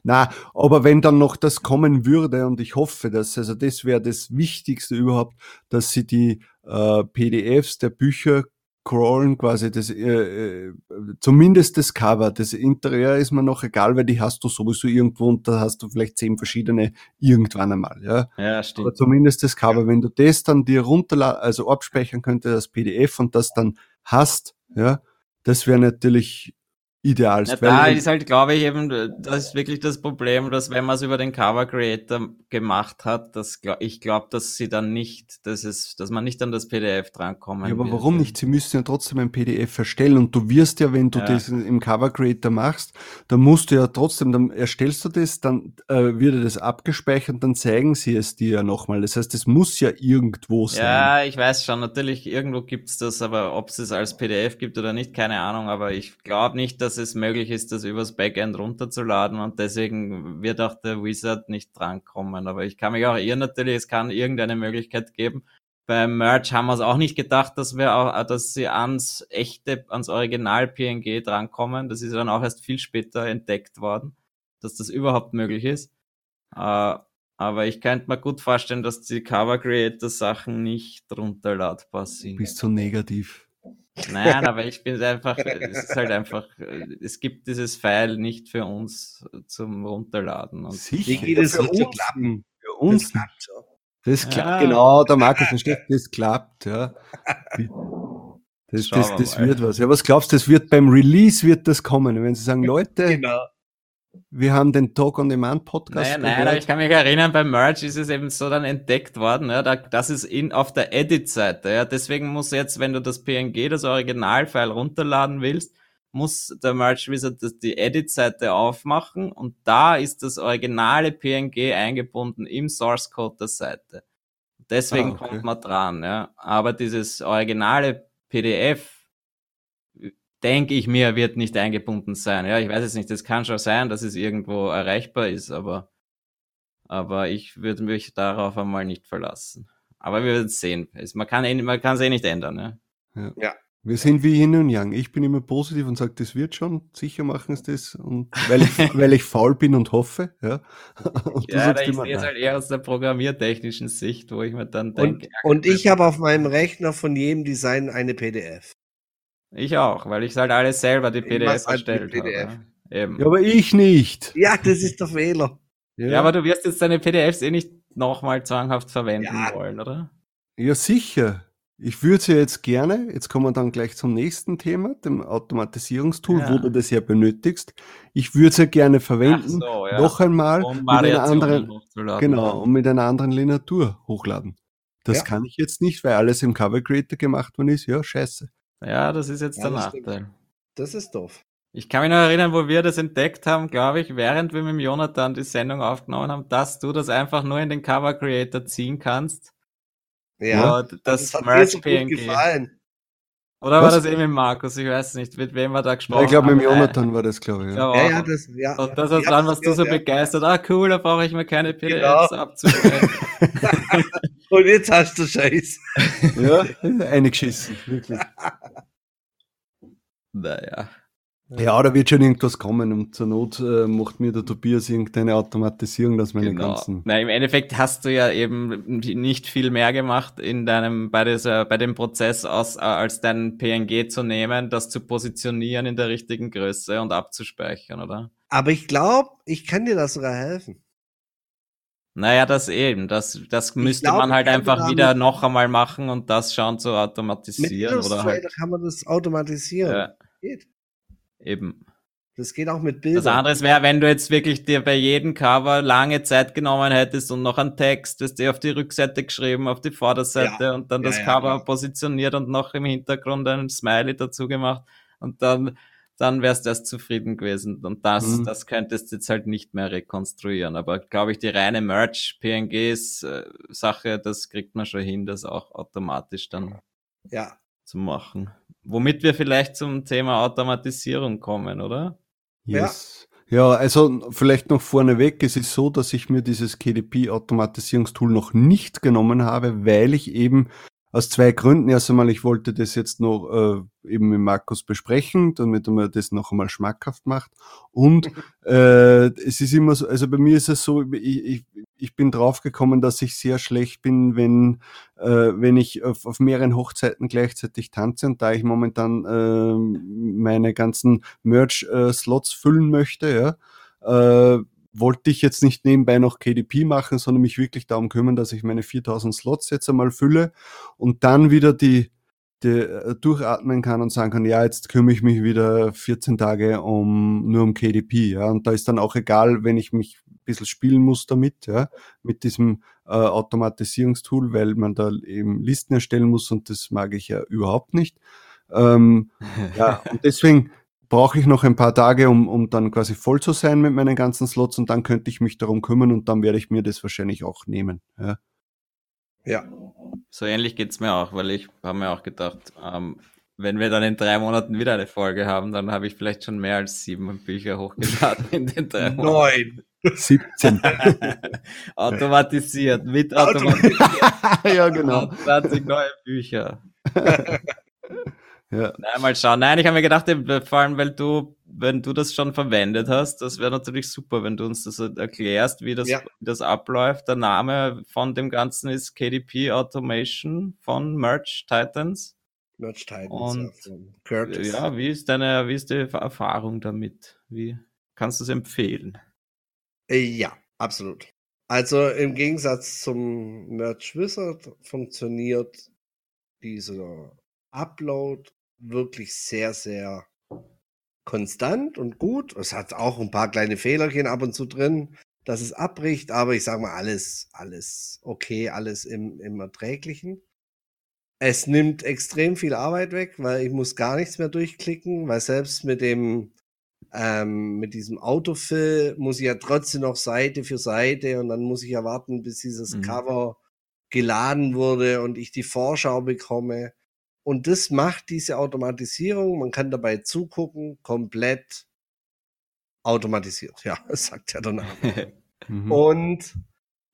na, aber wenn dann noch das kommen würde, und ich hoffe, dass, also das wäre das Wichtigste überhaupt, dass sie die äh, PDFs der Bücher crawlen, quasi das, äh, äh, zumindest das Cover. Das Interieur ist mir noch egal, weil die hast du sowieso irgendwo und da hast du vielleicht zehn verschiedene irgendwann einmal, ja. Ja, stimmt. Aber zumindest das Cover. Wenn du das dann dir runterladen, also abspeichern könntest als PDF und das dann hast, ja, das wäre natürlich idealst. Ja, da ist halt, glaube ich, eben, das ist wirklich das Problem, dass wenn man es über den Cover Creator gemacht hat, dass ich glaube, dass sie dann nicht, dass es, dass man nicht an das PDF drankommen Ja, aber wird. warum nicht? Sie müssen ja trotzdem ein PDF erstellen und du wirst ja, wenn du ja. das im Cover Creator machst, dann musst du ja trotzdem, dann erstellst du das, dann äh, wird das abgespeichert, dann zeigen sie es dir ja nochmal. Das heißt, es muss ja irgendwo sein. Ja, ich weiß schon, natürlich, irgendwo gibt's das, aber ob es es als PDF gibt oder nicht, keine Ahnung, aber ich glaube nicht, dass es möglich ist, das übers Backend runterzuladen und deswegen wird auch der Wizard nicht drankommen. Aber ich kann mich auch irren natürlich, es kann irgendeine Möglichkeit geben. Beim Merch haben wir es auch nicht gedacht, dass wir auch, dass sie ans echte, ans Original PNG drankommen. Das ist dann auch erst viel später entdeckt worden, dass das überhaupt möglich ist. Äh, aber ich könnte mir gut vorstellen, dass die Cover Creator Sachen nicht runterladbar sind. Bist du negativ? Nein, aber ich bin einfach, es ist halt einfach, es gibt dieses File nicht für uns zum Runterladen. Und Sicher, wie geht es für uns klappen? Für uns das klappt schon. Das klappt, ja. genau, der Markus versteht, das klappt, ja. [laughs] Das, das, das wird was. Ja, was glaubst du, das wird beim Release wird das kommen, wenn sie sagen, Leute, genau. Wir haben den Talk on Demand Podcast. Nein, nein, ich kann mich erinnern, beim Merch ist es eben so dann entdeckt worden. Ja, da, das ist in, auf der Edit-Seite. Ja, deswegen muss jetzt, wenn du das PNG, das Originalfile runterladen willst, muss der Merch Wizard die Edit-Seite aufmachen und da ist das originale PNG eingebunden im Source Code der Seite. Deswegen ah, okay. kommt man dran. Ja. Aber dieses originale PDF denke ich mir, wird nicht eingebunden sein. Ja, ich weiß es nicht. Es kann schon sein, dass es irgendwo erreichbar ist, aber, aber ich würde mich darauf einmal nicht verlassen. Aber wir werden sehen. Es, man kann es man eh nicht ändern. Ja. ja. ja. Wir sind wie Yin und Yang. Ich bin immer positiv und sage, das wird schon. Sicher machen es das. Und weil ich, [laughs] weil ich faul bin und hoffe. Ja, [laughs] und ja ich sehe es halt eher aus der programmiertechnischen Sicht, wo ich mir dann denke. Und, und ich habe auf meinem Rechner von jedem Design eine PDF. Ich auch, weil ich halt alles selber die PDF halt erstellt PDF. habe. Eben. Ja, aber ich nicht. Ja, das ist der Fehler. Ja. ja, aber du wirst jetzt deine PDFs eh nicht nochmal zwanghaft verwenden ja. wollen, oder? Ja, sicher. Ich würde sie jetzt gerne, jetzt kommen wir dann gleich zum nächsten Thema, dem Automatisierungstool, ja. wo du das ja benötigst. Ich würde sie gerne verwenden, so, ja. noch einmal um mit einer anderen, genau, und mit einer anderen Linatur hochladen. Das ja. kann ich jetzt nicht, weil alles im Cover Creator gemacht worden ist. Ja, scheiße. Ja, das ist jetzt ja, der Nachteil. Das ist doof. Ich kann mich noch erinnern, wo wir das entdeckt haben, glaube ich, während wir mit Jonathan die Sendung aufgenommen haben, dass du das einfach nur in den Cover Creator ziehen kannst Ja, das, das hat Merch mir so PNG. gefallen. Oder Was? war das eben mit Markus? Ich weiß nicht, mit wem wir da gesprochen ja, Ich glaube, mit Jonathan war das, glaube ich. Ja. Ja, ja, das, ja. Und das war dann, was du so begeistert. Ah, cool, da brauche ich mir keine PDFs genau. abzuschreiben. [laughs] Und jetzt hast du Scheiß. ja, eingeschissen, wirklich. [laughs] Naja. Ja, da wird schon irgendwas kommen und zur Not äh, macht mir der Tobias irgendeine Automatisierung, dass meine genau. ganzen. Na, im Endeffekt hast du ja eben nicht viel mehr gemacht in deinem, bei dieser, bei dem Prozess aus, äh, als dein PNG zu nehmen, das zu positionieren in der richtigen Größe und abzuspeichern, oder? Aber ich glaube, ich kann dir das sogar helfen. Naja, das eben. Das, das müsste glaub, man halt einfach wieder noch einmal machen und das schauen zu automatisieren. Mit oder halt. kann man das automatisieren. Ja. Geht. Eben. Das geht auch mit Bildern. Das andere wäre, wenn du jetzt wirklich dir bei jedem Cover lange Zeit genommen hättest und noch einen Text, das dir auf die Rückseite geschrieben, auf die Vorderseite ja. und dann ja, das ja, Cover klar. positioniert und noch im Hintergrund einen Smiley dazu gemacht und dann, dann wärst du erst zufrieden gewesen. Und das, mhm. das könntest du jetzt halt nicht mehr rekonstruieren. Aber glaube ich, die reine Merch-PNGs-Sache, äh, das kriegt man schon hin, das auch automatisch dann ja. zu machen. Womit wir vielleicht zum Thema Automatisierung kommen, oder? Yes. Ja. ja, also vielleicht noch vorneweg, es ist so, dass ich mir dieses KDP-Automatisierungstool noch nicht genommen habe, weil ich eben aus zwei Gründen. Erst einmal, ich wollte das jetzt noch äh, eben mit Markus besprechen, damit er mir das noch einmal schmackhaft macht. Und [laughs] äh, es ist immer so, also bei mir ist es so, ich, ich, ich bin draufgekommen, dass ich sehr schlecht bin, wenn, äh, wenn ich auf, auf mehreren Hochzeiten gleichzeitig tanze und da ich momentan äh, meine ganzen Merch-Slots äh, füllen möchte, ja, äh, wollte ich jetzt nicht nebenbei noch KDP machen, sondern mich wirklich darum kümmern, dass ich meine 4000 Slots jetzt einmal fülle und dann wieder die, die äh, durchatmen kann und sagen kann, ja, jetzt kümmere ich mich wieder 14 Tage um, nur um KDP, ja, und da ist dann auch egal, wenn ich mich ein bisschen spielen muss damit, ja, mit diesem äh, Automatisierungstool, weil man da eben Listen erstellen muss und das mag ich ja überhaupt nicht. Ähm, [laughs] ja, und deswegen, brauche ich noch ein paar Tage, um, um dann quasi voll zu sein mit meinen ganzen Slots und dann könnte ich mich darum kümmern und dann werde ich mir das wahrscheinlich auch nehmen. Ja. ja. So ähnlich geht's mir auch, weil ich habe mir auch gedacht, ähm, wenn wir dann in drei Monaten wieder eine Folge haben, dann habe ich vielleicht schon mehr als sieben Bücher hochgeladen in den drei Monaten. Neun. 17. [laughs] Automatisiert, mit automatisiert. [laughs] ja, genau. 20 neue Bücher. [laughs] Ja. Nein, mal schauen. Nein, ich habe mir gedacht, vor allem, weil du, wenn du das schon verwendet hast, das wäre natürlich super, wenn du uns das erklärst, wie das, ja. wie das abläuft. Der Name von dem Ganzen ist KDP Automation von Merch Titans. Merch Titans. Und Curtis. ja, wie ist deine, wie ist die Erfahrung damit? Wie kannst du es empfehlen? Äh, ja, absolut. Also im Gegensatz zum Merch Wizard funktioniert dieser Upload wirklich sehr, sehr konstant und gut. Es hat auch ein paar kleine Fehlerchen ab und zu drin, dass es abbricht, aber ich sage mal, alles, alles okay, alles im, im Erträglichen. Es nimmt extrem viel Arbeit weg, weil ich muss gar nichts mehr durchklicken, weil selbst mit dem ähm, mit diesem Autofill muss ich ja trotzdem noch Seite für Seite und dann muss ich ja warten, bis dieses mhm. Cover geladen wurde und ich die Vorschau bekomme. Und das macht diese Automatisierung, man kann dabei zugucken, komplett automatisiert. Ja, [laughs] das sagt ja der Name. [laughs] mhm. Und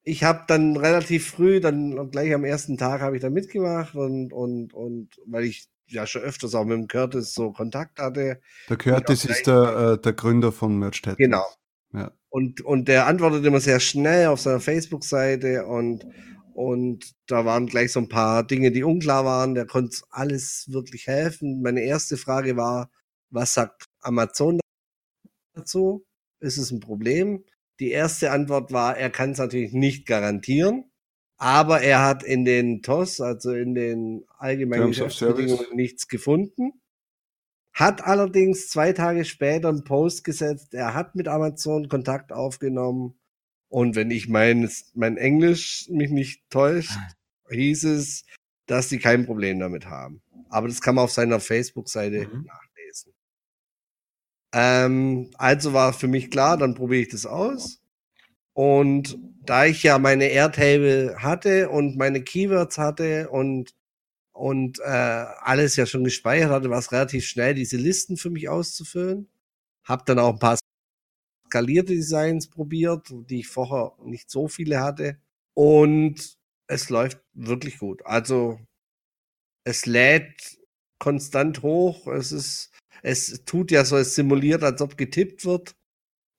ich habe dann relativ früh, dann gleich am ersten Tag habe ich da mitgemacht und, und, und weil ich ja schon öfters auch mit dem Curtis so Kontakt hatte. Der Curtis ist der, äh, der Gründer von Merch Genau. Ja. Und, und der antwortet immer sehr schnell auf seiner Facebook-Seite und und da waren gleich so ein paar Dinge, die unklar waren. Der konnte alles wirklich helfen. Meine erste Frage war, was sagt Amazon dazu? Ist es ein Problem? Die erste Antwort war, er kann es natürlich nicht garantieren, aber er hat in den TOS, also in den allgemeinen Geschäftsbedingungen, nichts gefunden. Hat allerdings zwei Tage später einen Post gesetzt, er hat mit Amazon Kontakt aufgenommen und wenn ich mein, mein Englisch mich nicht täuscht, ah. hieß es, dass sie kein Problem damit haben. Aber das kann man auf seiner Facebook-Seite mhm. nachlesen. Ähm, also war für mich klar, dann probiere ich das aus. Und da ich ja meine Airtable hatte und meine Keywords hatte und, und äh, alles ja schon gespeichert hatte, war es relativ schnell, diese Listen für mich auszufüllen. Hab dann auch ein paar skalierte Designs probiert, die ich vorher nicht so viele hatte. Und es läuft wirklich gut. Also es lädt konstant hoch. Es ist, es tut ja so, es simuliert, als ob getippt wird.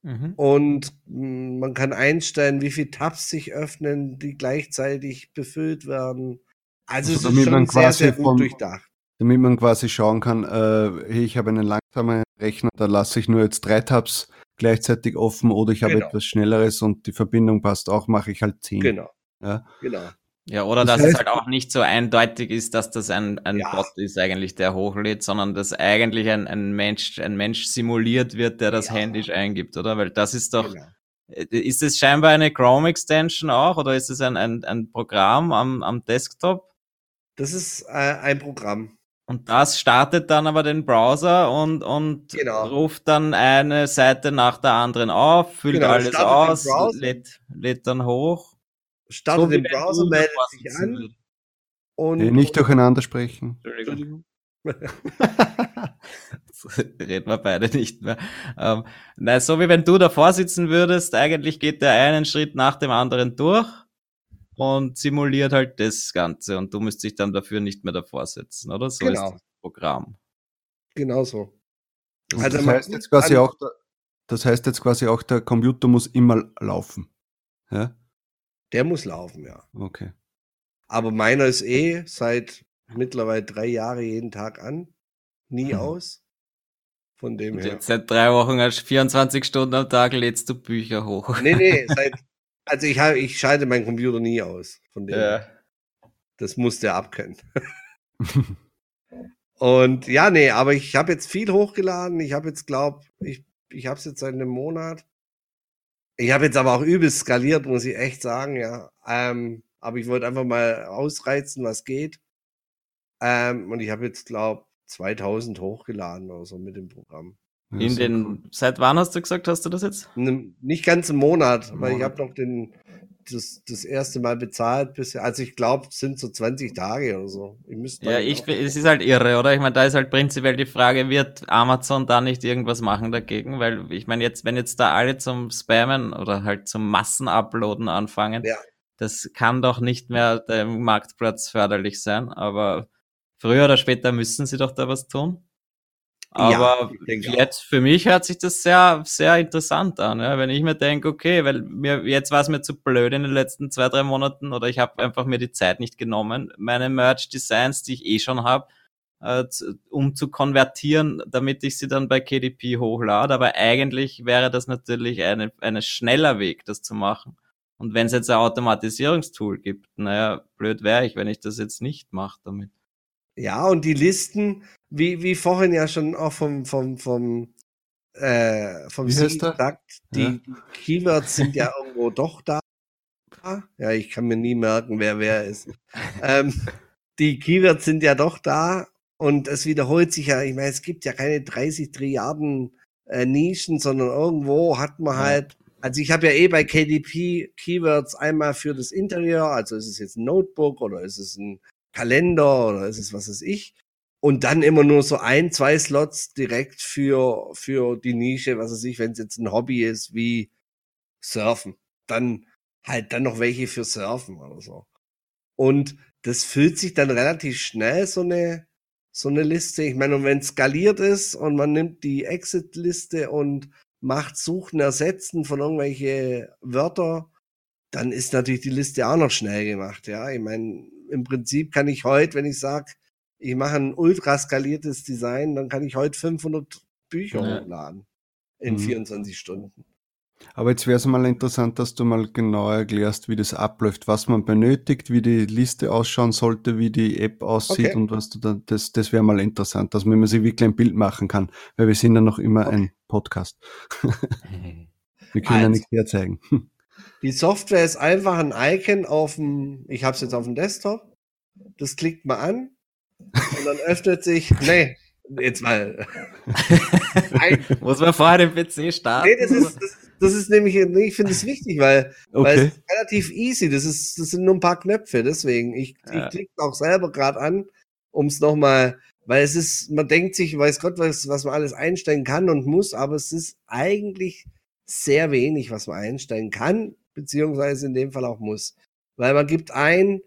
Mhm. Und hm, man kann einstellen, wie viele Tabs sich öffnen, die gleichzeitig befüllt werden. Also, also es ist schon sehr, sehr gut vom, durchdacht. Damit man quasi schauen kann, äh, ich habe einen langsamen Rechner, da lasse ich nur jetzt drei Tabs gleichzeitig offen oder ich habe genau. etwas Schnelleres und die Verbindung passt auch, mache ich halt zehn. Genau. Ja. genau. Ja, oder das dass heißt, es halt auch nicht so eindeutig ist, dass das ein, ein ja. Bot ist eigentlich, der hochlädt, sondern dass eigentlich ein, ein Mensch, ein Mensch simuliert wird, der das ja. händisch eingibt, oder? Weil das ist doch, genau. Äh, ist es scheinbar eine Chrome Extension auch oder ist es ein, ein, ein Programm am, am Desktop? Das ist äh, ein Programm. Und das startet dann aber den Browser und, und genau. ruft dann eine Seite nach der anderen auf, füllt genau, alles aus, lädt, lädt dann hoch startet so den Browser, meldet sich an. Und, nee, nicht durcheinander sprechen. Entschuldigung. [laughs] Reden wir beide nicht mehr. Ähm, nein, so wie wenn du davor sitzen würdest, eigentlich geht der einen Schritt nach dem anderen durch und simuliert halt das Ganze und du müsstest dich dann dafür nicht mehr davor sitzen, oder? So genau. ist das Programm. Genau so. Also das heißt jetzt quasi auch, das heißt jetzt quasi auch, der Computer muss immer laufen. Ja? Der muss laufen, ja. Okay. Aber meiner ist eh seit mittlerweile drei Jahren jeden Tag an. Nie hm. aus. Von dem her. Jetzt seit drei Wochen hast 24 Stunden am Tag lädst du Bücher hoch. Nee, nee, [laughs] seit, also ich, habe, ich schalte meinen Computer nie aus. Von dem ja. Das muss der abkennen. [laughs] Und ja, nee, aber ich habe jetzt viel hochgeladen. Ich habe jetzt, glaub, ich, ich habe es jetzt seit einem Monat. Ich habe jetzt aber auch übelst skaliert, muss ich echt sagen, ja. Ähm, aber ich wollte einfach mal ausreizen, was geht. Ähm, und ich habe jetzt, glaube 2000 hochgeladen oder so mit dem Programm. In den, seit wann hast du gesagt, hast du das jetzt? Nicht ganz einen Monat, weil ich habe noch den, das, das erste Mal bezahlt bisher. Also ich glaube, es sind so 20 Tage oder so. Ich ja, ich, es ist halt irre, oder? Ich meine, da ist halt prinzipiell die Frage, wird Amazon da nicht irgendwas machen dagegen? Weil ich meine, jetzt, wenn jetzt da alle zum Spammen oder halt zum Massenuploaden anfangen, ja. das kann doch nicht mehr dem Marktplatz förderlich sein. Aber früher oder später müssen sie doch da was tun. Aber ja, jetzt für mich hört sich das sehr, sehr interessant an, ja? wenn ich mir denke, okay, weil mir jetzt war es mir zu blöd in den letzten zwei, drei Monaten oder ich habe einfach mir die Zeit nicht genommen, meine Merch-Designs, die ich eh schon habe, äh, um zu konvertieren, damit ich sie dann bei KDP hochlade. Aber eigentlich wäre das natürlich eine, eine schneller Weg, das zu machen. Und wenn es jetzt ein Automatisierungstool gibt, naja, blöd wäre ich, wenn ich das jetzt nicht mache damit. Ja, und die Listen, wie, wie vorhin ja schon auch vom, vom, vom, äh, vom Sieg gesagt, die ja. Keywords sind ja [laughs] irgendwo doch da. Ja, ich kann mir nie merken, wer wer ist. ähm, die Keywords sind ja doch da und es wiederholt sich ja. Ich meine, es gibt ja keine 30 Trilliarden äh, Nischen, sondern irgendwo hat man halt. Also ich habe ja eh bei KDP Keywords einmal für das Interieur, also ist es jetzt ein Notebook oder ist es ein Kalender oder ist es was weiß ich. Und dann immer nur so ein, zwei Slots direkt für, für die Nische, was weiß ich, wenn es jetzt ein Hobby ist wie Surfen. Dann halt dann noch welche für Surfen oder so. Und das füllt sich dann relativ schnell, so eine, so eine Liste. Ich meine, und wenn es skaliert ist und man nimmt die Exit-Liste und macht Suchen, Ersetzen von irgendwelche Wörter, dann ist natürlich die Liste auch noch schnell gemacht. Ja, ich meine, im Prinzip kann ich heute, wenn ich sage, ich mache ein ultra skaliertes Design, dann kann ich heute 500 Bücher ja. hochladen in mhm. 24 Stunden. Aber jetzt wäre es mal interessant, dass du mal genau erklärst, wie das abläuft, was man benötigt, wie die Liste ausschauen sollte, wie die App aussieht okay. und was du dann, das, das wäre mal interessant, dass man sich wirklich ein Bild machen kann, weil wir sind ja noch immer okay. ein Podcast. [laughs] wir können also, ja nichts herzeigen. [laughs] Die Software ist einfach ein Icon auf dem, ich habe es jetzt auf dem Desktop. Das klickt man an und dann öffnet sich, nee, jetzt mal. [laughs] Muss man vorher den PC starten? Nee, das ist, das, das ist nämlich, ich finde es wichtig, weil, okay. weil es ist relativ easy. Das, ist, das sind nur ein paar Knöpfe, deswegen. Ich, ja. ich klicke auch selber gerade an, um es nochmal, weil es ist, man denkt sich, weiß Gott, was, was man alles einstellen kann und muss, aber es ist eigentlich sehr wenig, was man einstellen kann, beziehungsweise in dem Fall auch muss. Weil man gibt ein,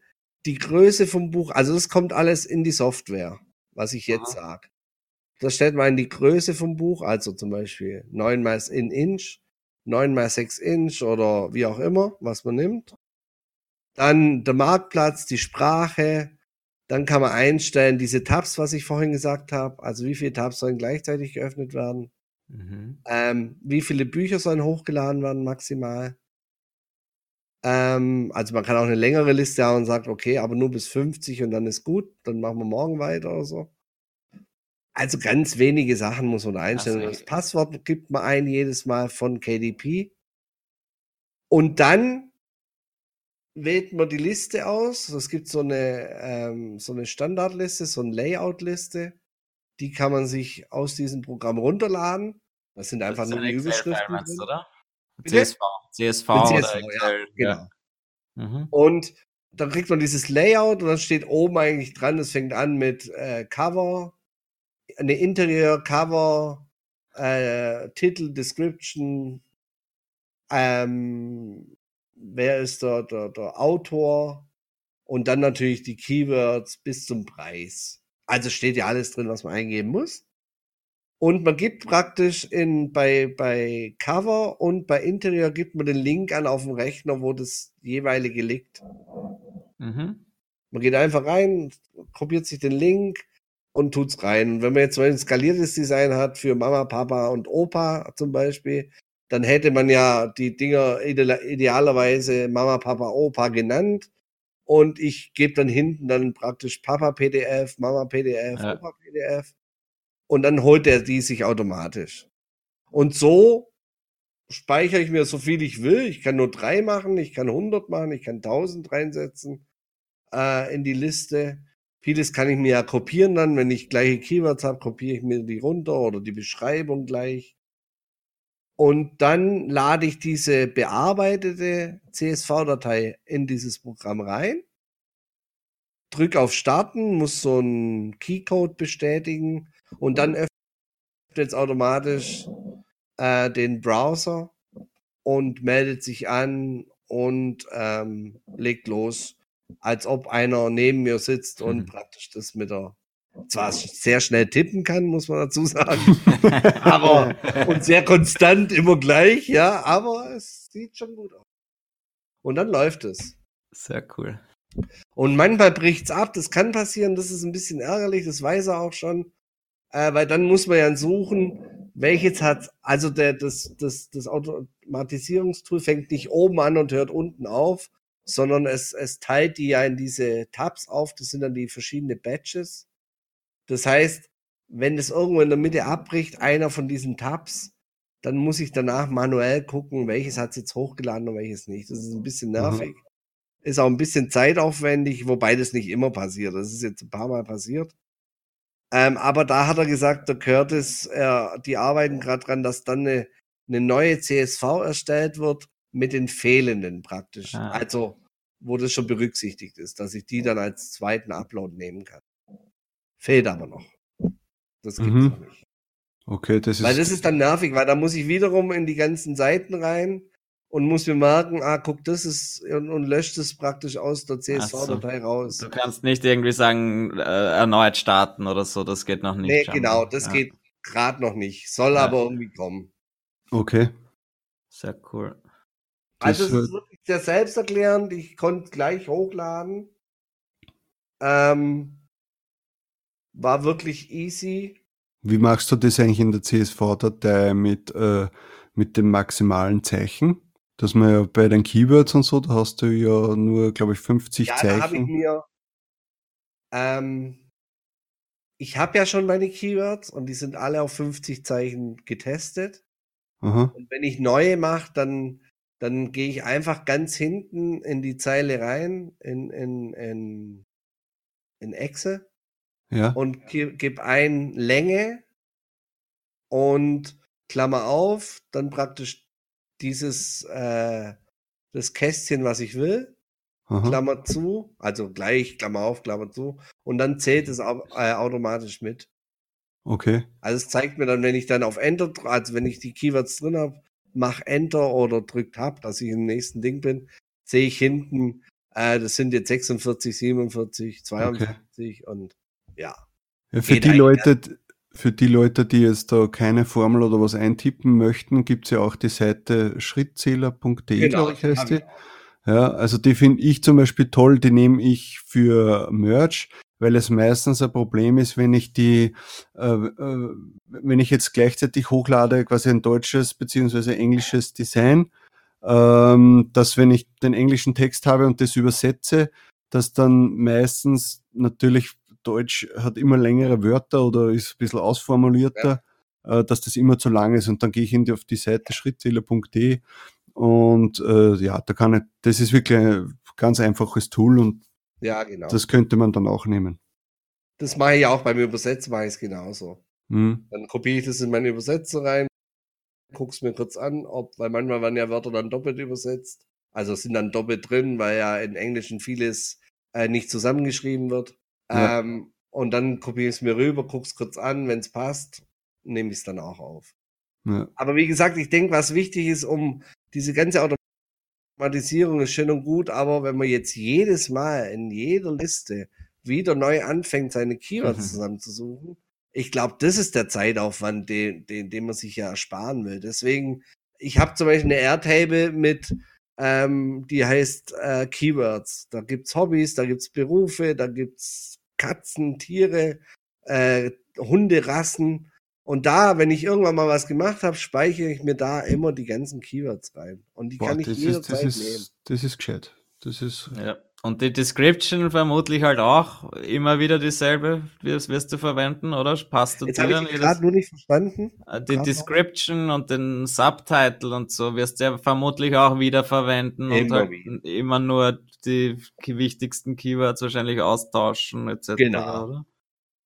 die Größe vom Buch, also das kommt alles in die Software, was ich jetzt sage. Da stellt man die Größe vom Buch, also zum Beispiel 9 mal in Inch, 9 mal 6 Inch oder wie auch immer, was man nimmt. Dann der Marktplatz, die Sprache. Dann kann man einstellen, diese Tabs, was ich vorhin gesagt habe. Also wie viele Tabs sollen gleichzeitig geöffnet werden? Mhm. Ähm, wie viele Bücher sollen hochgeladen werden maximal? Ähm, also man kann auch eine längere Liste haben und sagt, okay, aber nur bis 50 und dann ist gut, dann machen wir morgen weiter oder so. Also ganz wenige Sachen muss man einstellen. Das Passwort gibt man ein jedes Mal von KDP. Und dann wählt man die Liste aus. Es gibt so eine, ähm, so eine Standardliste, so eine Layout-Liste. Die kann man sich aus diesem Programm runterladen. Das sind einfach das nur die Überschriften. CSV. CSV, CSV. Ja, genau. Mhm. Und dann kriegt man dieses Layout und dann steht oben eigentlich dran, es fängt an mit äh, Cover, eine Interior Cover, äh, Titel, Description, ähm, wer ist der, der, der Autor und dann natürlich die Keywords bis zum Preis. Also steht ja alles drin, was man eingeben muss. Und man gibt praktisch in, bei, bei Cover und bei Interior gibt man den Link an auf dem Rechner, wo das jeweilige liegt. Mhm. Man geht einfach rein, kopiert sich den Link, und tut's rein. wenn man jetzt ein skaliertes Design hat für Mama, Papa und Opa zum Beispiel, dann hätte man ja die Dinger idealerweise Mama, Papa, Opa genannt. Und ich gebe dann hinten dann praktisch Papa PDF, Mama PDF, ja. Opa PDF. Und dann holt er die sich automatisch. Und so speichere ich mir so viel ich will. Ich kann nur drei machen, ich kann 100 machen, ich kann 1000 reinsetzen äh, in die Liste. Vieles kann ich mir ja kopieren dann, wenn ich gleiche Keywords habe, kopiere ich mir die runter oder die Beschreibung gleich. Und dann lade ich diese bearbeitete CSV-Datei in dieses Programm rein, drücke auf Starten, muss so einen Keycode bestätigen und dann öffnet es automatisch äh, den Browser und meldet sich an und ähm, legt los als ob einer neben mir sitzt und mhm. praktisch das mit der zwar sehr schnell tippen kann, muss man dazu sagen, [laughs] aber und sehr konstant immer gleich, ja, aber es sieht schon gut aus. Und dann läuft es. Sehr cool. Und manchmal bricht es ab, das kann passieren, das ist ein bisschen ärgerlich, das weiß er auch schon, äh, weil dann muss man ja suchen, welches hat, also der, das, das, das Automatisierungstool fängt nicht oben an und hört unten auf, sondern es, es teilt die ja in diese Tabs auf. Das sind dann die verschiedenen Batches. Das heißt, wenn es irgendwo in der Mitte abbricht, einer von diesen Tabs, dann muss ich danach manuell gucken, welches hat es jetzt hochgeladen und welches nicht. Das ist ein bisschen mhm. nervig. Mhm. Ist auch ein bisschen zeitaufwendig, wobei das nicht immer passiert. Das ist jetzt ein paar Mal passiert. Ähm, aber da hat er gesagt, der Curtis, äh, die arbeiten gerade dran, dass dann eine, eine neue CSV erstellt wird, mit den fehlenden praktisch. Ah. Also, wo das schon berücksichtigt ist, dass ich die dann als zweiten Upload nehmen kann. Fehlt aber noch. Das gibt mhm. noch nicht. Okay, das ist. Weil das ist dann nervig, weil da muss ich wiederum in die ganzen Seiten rein und muss mir merken, ah, guck, das ist und, und löscht es praktisch aus der CSV-Datei so. raus. Du kannst nicht irgendwie sagen, äh, erneut starten oder so, das geht noch nicht. Nee, genau, das ja. geht gerade noch nicht, soll ja. aber irgendwie kommen. Okay. Sehr cool. Also es ist wirklich sehr selbsterklärend. Ich konnte gleich hochladen. Ähm, war wirklich easy. Wie machst du das eigentlich in der CSV-Datei mit, äh, mit dem maximalen Zeichen? Dass man ja bei den Keywords und so, da hast du ja nur, glaube ich, 50 ja, Zeichen. Da habe ich mir. Ähm, ich habe ja schon meine Keywords und die sind alle auf 50 Zeichen getestet. Aha. Und wenn ich neue mache, dann dann gehe ich einfach ganz hinten in die Zeile rein, in, in, in, in Exe ja. und gebe geb ein Länge und Klammer auf, dann praktisch dieses äh, das Kästchen, was ich will, Aha. Klammer zu, also gleich, Klammer auf, Klammer zu, und dann zählt es auch, äh, automatisch mit. Okay. Also es zeigt mir dann, wenn ich dann auf Enter, also wenn ich die Keywords drin habe, mach Enter oder drückt Tab, dass ich im nächsten Ding bin, sehe ich hinten, äh, das sind jetzt 46, 47, 52 okay. und ja. ja für die Leute, für die Leute, die jetzt da keine Formel oder was eintippen möchten, gibt es ja auch die Seite schrittzähler.de, genau, glaube ich, heißt die. Ja, also die finde ich zum Beispiel toll, die nehme ich für Merch, weil es meistens ein Problem ist, wenn ich die, äh, äh, wenn ich jetzt gleichzeitig hochlade, quasi ein deutsches beziehungsweise englisches Design, ähm, dass wenn ich den englischen Text habe und das übersetze, dass dann meistens natürlich Deutsch hat immer längere Wörter oder ist ein bisschen ausformulierter, ja. äh, dass das immer zu lang ist. Und dann gehe ich in die, auf die Seite schrittzähler.de und äh, ja, da kann ich, das ist wirklich ein ganz einfaches Tool und ja, genau. das könnte man dann auch nehmen. Das mache ich auch beim Übersetzen, mache ich es genauso. Hm. Dann kopiere ich das in meine Übersetzer rein, gucke es mir kurz an, ob, weil manchmal werden ja Wörter dann doppelt übersetzt. Also sind dann doppelt drin, weil ja in Englischen vieles äh, nicht zusammengeschrieben wird. Ja. Ähm, und dann kopiere ich es mir rüber, gucke es kurz an, wenn es passt, nehme ich es dann auch auf. Ja. Aber wie gesagt, ich denke, was wichtig ist, um diese ganze Automatisierung ist schön und gut, aber wenn man jetzt jedes Mal in jeder Liste wieder neu anfängt, seine Keywords mhm. zusammenzusuchen, ich glaube, das ist der Zeitaufwand, den, den, den man sich ja ersparen will. Deswegen, ich habe zum Beispiel eine Airtable mit, ähm, die heißt äh, Keywords. Da gibt's Hobbys, da gibt's Berufe, da gibt's Katzen, Tiere, äh, Hunderassen. Und da, wenn ich irgendwann mal was gemacht habe, speichere ich mir da immer die ganzen Keywords rein. Und die Boah, kann ich jederzeit ist, das nehmen. das ist gescheit. Das ist. Ja. Und die Description vermutlich halt auch immer wieder dieselbe, wirst, wirst du verwenden, oder? Passt du Jetzt dir ich gerade nur nicht verstanden. Äh, die grad Description noch. und den Subtitle und so wirst du ja vermutlich auch wieder verwenden immer und halt immer nur die wichtigsten Keywords wahrscheinlich austauschen etc. Genau. Oder?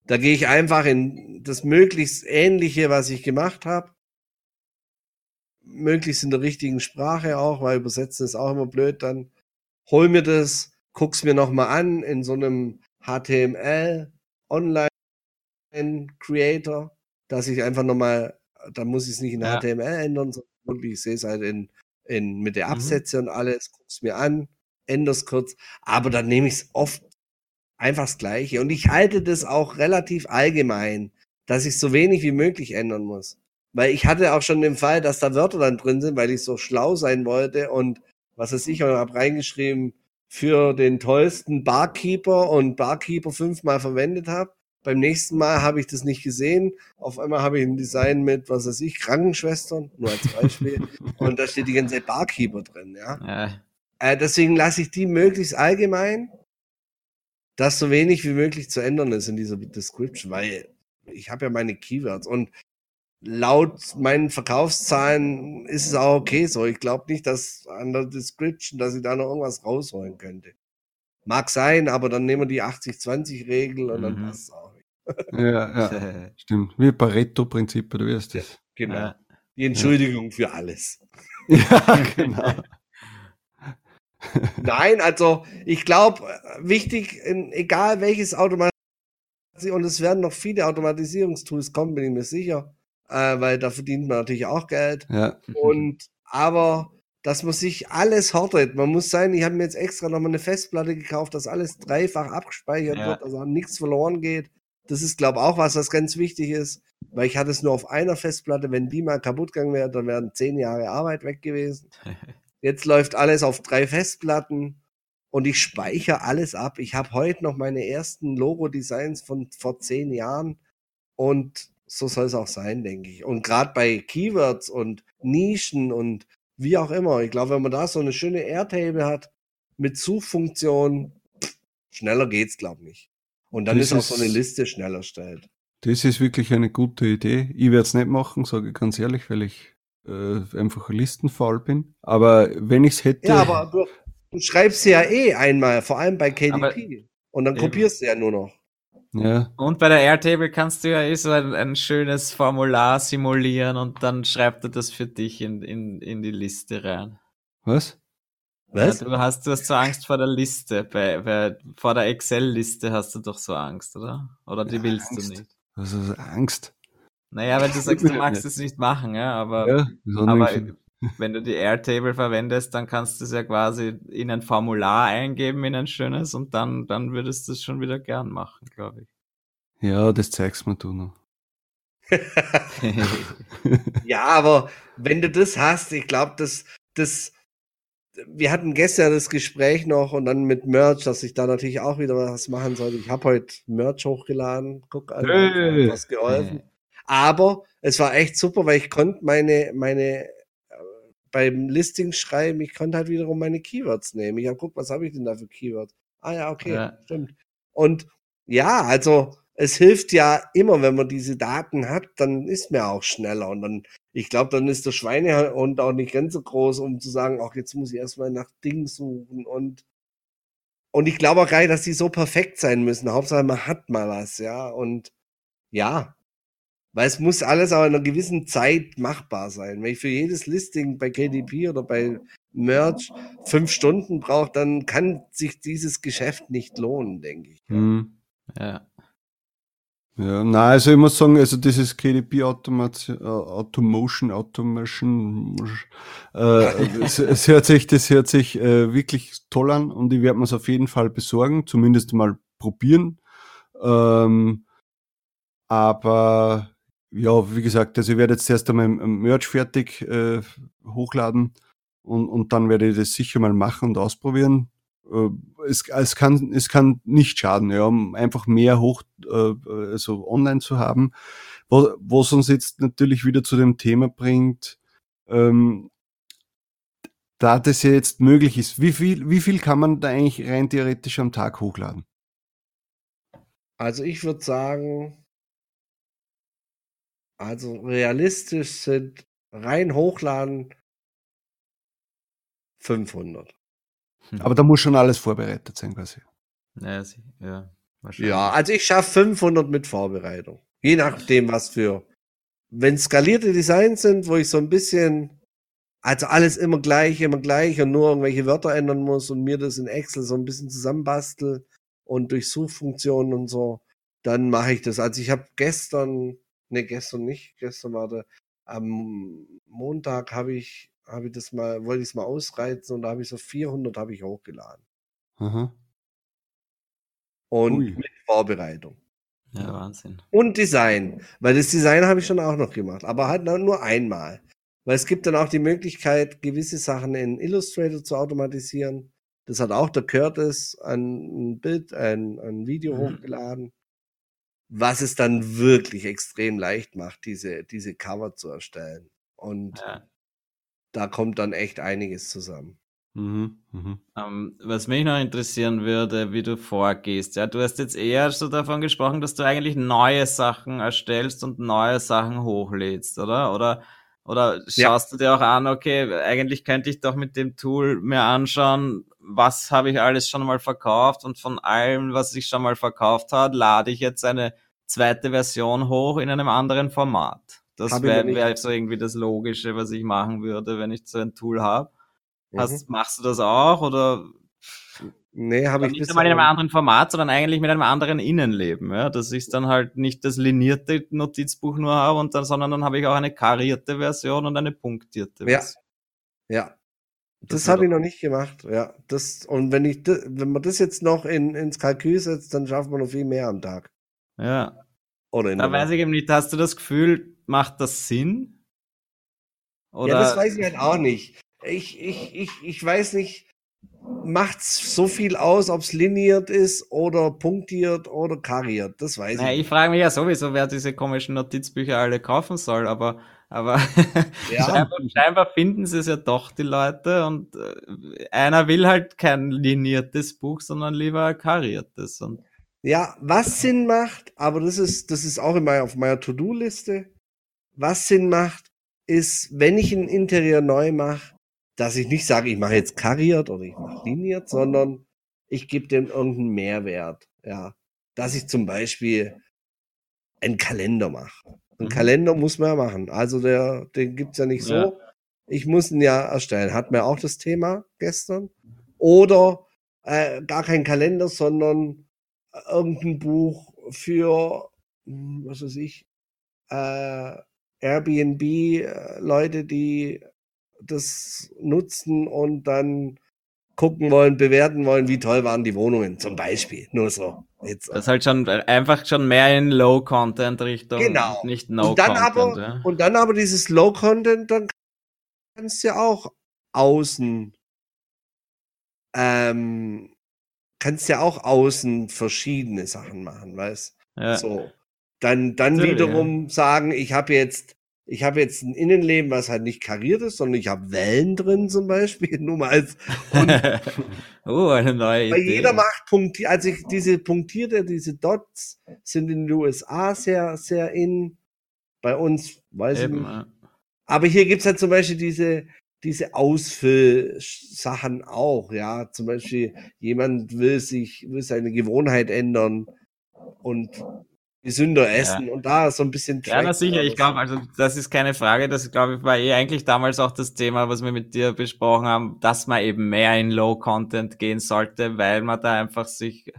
Da gehe ich einfach in das möglichst ähnliche, was ich gemacht habe. Möglichst in der richtigen Sprache auch, weil übersetzen ist auch immer blöd dann. Hol mir das, guck's mir nochmal an in so einem HTML Online Creator, dass ich einfach nochmal, da muss ich es nicht in ja. HTML ändern, sondern ich sehe es halt in, in, mit der mhm. Absätze mhm. und alles, guck's mir an, änder's kurz, aber dann nehme ich es oft einfach das Gleiche. Und ich halte das auch relativ allgemein, dass ich so wenig wie möglich ändern muss. Weil ich hatte auch schon den Fall, dass da Wörter dann drin sind, weil ich so schlau sein wollte und was weiß ich, und habe reingeschrieben, für den tollsten Barkeeper und Barkeeper fünfmal verwendet habe. Beim nächsten Mal habe ich das nicht gesehen. Auf einmal habe ich ein Design mit, was weiß ich, Krankenschwestern, nur als Beispiel. [laughs] und da steht die ganze Barkeeper drin, ja. ja. Äh, deswegen lasse ich die möglichst allgemein dass so wenig wie möglich zu ändern ist in dieser Description, weil ich habe ja meine Keywords und laut meinen Verkaufszahlen ist es auch okay so. Ich glaube nicht, dass an der Description, dass ich da noch irgendwas rausholen könnte. Mag sein, aber dann nehmen wir die 80-20-Regel und mhm. dann passt es auch nicht. [laughs] Ja, ja, [laughs] stimmt. Wie Pareto-Prinzip, du wirst das. genau. Ja. Die Entschuldigung ja. für alles. [laughs] Ja, genau. Nein, also ich glaube, wichtig, egal welches Automatisierung, und es werden noch viele Automatisierungstools kommen, bin ich mir sicher, äh, weil da verdient man natürlich auch Geld. Ja. Und aber dass man sich alles hortet. Man muss sein, ich habe mir jetzt extra nochmal eine Festplatte gekauft, dass alles dreifach abgespeichert ja. wird, also nichts verloren geht. Das ist, glaube ich, auch was, was ganz wichtig ist, weil ich hatte es nur auf einer Festplatte. Wenn die mal kaputt gegangen wäre, dann wären zehn Jahre Arbeit weg gewesen. [laughs] Jetzt läuft alles auf drei Festplatten und ich speichere alles ab. Ich habe heute noch meine ersten Logo-Designs von vor zehn Jahren und so soll es auch sein, denke ich. Und gerade bei Keywords und Nischen und wie auch immer, ich glaube, wenn man da so eine schöne Airtable hat mit Suchfunktion, schneller geht's, glaube ich. Und dann das ist auch so eine Liste schneller erstellt. Das ist wirklich eine gute Idee. Ich werde es nicht machen, sage ich ganz ehrlich, weil ich äh, einfach listenfaul bin. Aber wenn ich es hätte. Ja, aber du, du schreibst ja eh einmal, vor allem bei KDP. Aber und dann kopierst du ja nur noch. Ja. Und bei der Airtable kannst du ja eh so ein, ein, schönes Formular simulieren und dann schreibt er das für dich in, in, in die Liste rein. Was? Was? Ja, du hast, du hast so Angst vor der Liste. Bei, bei, vor der Excel-Liste hast du doch so Angst, oder? Oder die ja, willst Angst. du nicht? Was ist Angst? Naja, weil du sagst, du magst es nicht machen, ja, aber, ja, aber wenn du die Airtable verwendest, dann kannst du es ja quasi in ein Formular eingeben, in ein schönes, und dann, dann würdest du es schon wieder gern machen, glaube ich. Ja, das zeigst mir du noch. [laughs] ja, aber wenn du das hast, ich glaube, das, das, wir hatten gestern das Gespräch noch und dann mit Merch, dass ich da natürlich auch wieder was machen sollte. Ich habe heute Merch hochgeladen, guck, also was geholfen. Aber es war echt super, weil ich konnte meine, meine beim Listing schreiben, ich konnte halt wiederum meine Keywords nehmen. Ich habe guckt, was habe ich denn da für Keywords? Ah ja, okay, ja. stimmt. Und ja, also es hilft ja immer, wenn man diese Daten hat, dann ist man auch schneller. Und dann, ich glaube, dann ist der Schweinehund auch nicht ganz so groß, um zu sagen, ach, jetzt muss ich erstmal nach Dingen suchen. Und, und ich glaube auch gar nicht, dass die so perfekt sein müssen. Hauptsache, man hat mal was, ja. Und ja, weil es muss alles auch in einer gewissen Zeit machbar sein. Wenn ich für jedes Listing bei KDP oder bei Merch fünf Stunden brauche, dann kann sich dieses Geschäft nicht lohnen, denke ich. Mhm. Ja. Ja, na, also ich muss sagen, also dieses KDP Automation, äh, Automotion, Automation, äh, es, es, hört sich, das hört sich äh, wirklich toll an und ich werde mir es auf jeden Fall besorgen, zumindest mal probieren. Ähm, aber ja, wie gesagt, also ich werde jetzt erst einmal Merch fertig äh, hochladen und, und dann werde ich das sicher mal machen und ausprobieren. Äh, es, es, kann, es kann nicht schaden, ja, um einfach mehr hoch, äh, also online zu haben. Was, was uns jetzt natürlich wieder zu dem Thema bringt, ähm, da das ja jetzt möglich ist, wie viel, wie viel kann man da eigentlich rein theoretisch am Tag hochladen? Also ich würde sagen, also realistisch sind rein hochladen 500. Hm. Aber da muss schon alles vorbereitet sein, quasi. Ja, ja, ja also ich schaffe 500 mit Vorbereitung. Je nachdem, was für. Wenn skalierte Designs sind, wo ich so ein bisschen, also alles immer gleich, immer gleich und nur irgendwelche Wörter ändern muss und mir das in Excel so ein bisschen zusammenbastel und durch Suchfunktionen und so, dann mache ich das. Also ich habe gestern Ne, gestern nicht. Gestern war der, am Montag habe ich, habe ich das mal, wollte ich es mal ausreizen und da habe ich so 400 habe ich hochgeladen. Mhm. Und Ui. mit Vorbereitung. Ja, Wahnsinn. Und Design. Weil das Design habe ich schon auch noch gemacht, aber halt nur einmal. Weil es gibt dann auch die Möglichkeit, gewisse Sachen in Illustrator zu automatisieren. Das hat auch der Curtis ein Bild, ein, ein Video mhm. hochgeladen was es dann wirklich extrem leicht macht, diese, diese Cover zu erstellen. Und ja. da kommt dann echt einiges zusammen. Mhm, mhm. Um, ähm, was mich noch interessieren würde, wie du vorgehst. Ja, du hast jetzt eher so davon gesprochen, dass du eigentlich neue Sachen erstellst und neue Sachen hochlädst, oder? Oder, oder schaust ja. du dir auch an, okay, eigentlich könnte ich doch mit dem Tool mir anschauen, was habe ich alles schon mal verkauft und von allem, was ich schon mal verkauft habe, lade ich jetzt eine zweite Version hoch in einem anderen Format. Das wäre wär so irgendwie das Logische, was ich machen würde, wenn ich so ein Tool habe. Mhm. machst du das auch oder? Nee, habe ich nicht einmal in einem anderen Format, sondern eigentlich mit einem anderen Innenleben. Ja? Dass ich dann halt nicht das linierte Notizbuch nur habe und dann, sondern dann habe ich auch eine karierte Version und eine punktierte Version. Ja. Ja. Das, das habe ich noch nicht gemacht. Ja, das und wenn ich wenn man das jetzt noch in, ins Kalkül setzt, dann schafft man noch viel mehr am Tag. Ja. Oder da weiß ich eben nicht, hast du das Gefühl, macht das Sinn? Oder? Ja, das weiß ich halt auch nicht. Ich, ich, ich, ich weiß nicht, macht es so viel aus, ob es liniert ist oder punktiert oder kariert. Das weiß naja, ich. Ich frage mich ja sowieso, wer diese komischen Notizbücher alle kaufen soll, aber, aber ja. [laughs] scheinbar, scheinbar, finden sie es ja doch, die Leute. Und äh, einer will halt kein liniertes Buch, sondern lieber ein kariertes. Und ja, was Sinn macht, aber das ist, das ist auch immer auf meiner To-Do-Liste. Was Sinn macht, ist, wenn ich ein Interieur neu mache, dass ich nicht sage, ich mache jetzt kariert oder ich mache liniert, sondern ich gebe dem irgendeinen Mehrwert. Ja. dass ich zum Beispiel einen Kalender mache. Einen mhm. Kalender muss man ja machen. Also der, den gibt es ja nicht so. Ja. Ich muss ihn ja erstellen. Hat mir auch das Thema gestern. Oder äh, gar kein Kalender, sondern irgendein Buch für, hm, was weiß ich, äh, Airbnb-Leute, äh, die das nutzen und dann gucken wollen, bewerten wollen, wie toll waren die Wohnungen, zum Beispiel. Nur so. Jetzt. Das ist halt schon einfach schon mehr in Low-Content-Richtung. Genau. Nicht No-Content. Ja. Und dann aber dieses Low-Content, dann kannst du ja auch außen, ähm, kannst ja auch außen verschiedene Sachen machen, weißt ja. So. Dann, dann wiederum ja. sagen, ich habe jetzt ich habe jetzt ein Innenleben, was halt nicht kariert ist, sondern ich habe Wellen drin zum Beispiel, [laughs] nur mal als. [laughs] oh, eine neue Idee. Weil jeder macht punktiert, also ich, diese punktierte, diese Dots sind in den USA sehr, sehr in. Bei uns, weiß Eben, ich nicht. Aber hier gibt's halt zum Beispiel diese, diese Ausfüllsachen auch, ja. Zum Beispiel, jemand will sich, will seine Gewohnheit ändern und gesünder essen ja. und da so ein bisschen. Ja, na sicher, ich glaube, also das ist keine Frage. Das glaube ich war eh eigentlich damals auch das Thema, was wir mit dir besprochen haben, dass man eben mehr in Low Content gehen sollte, weil man da einfach sich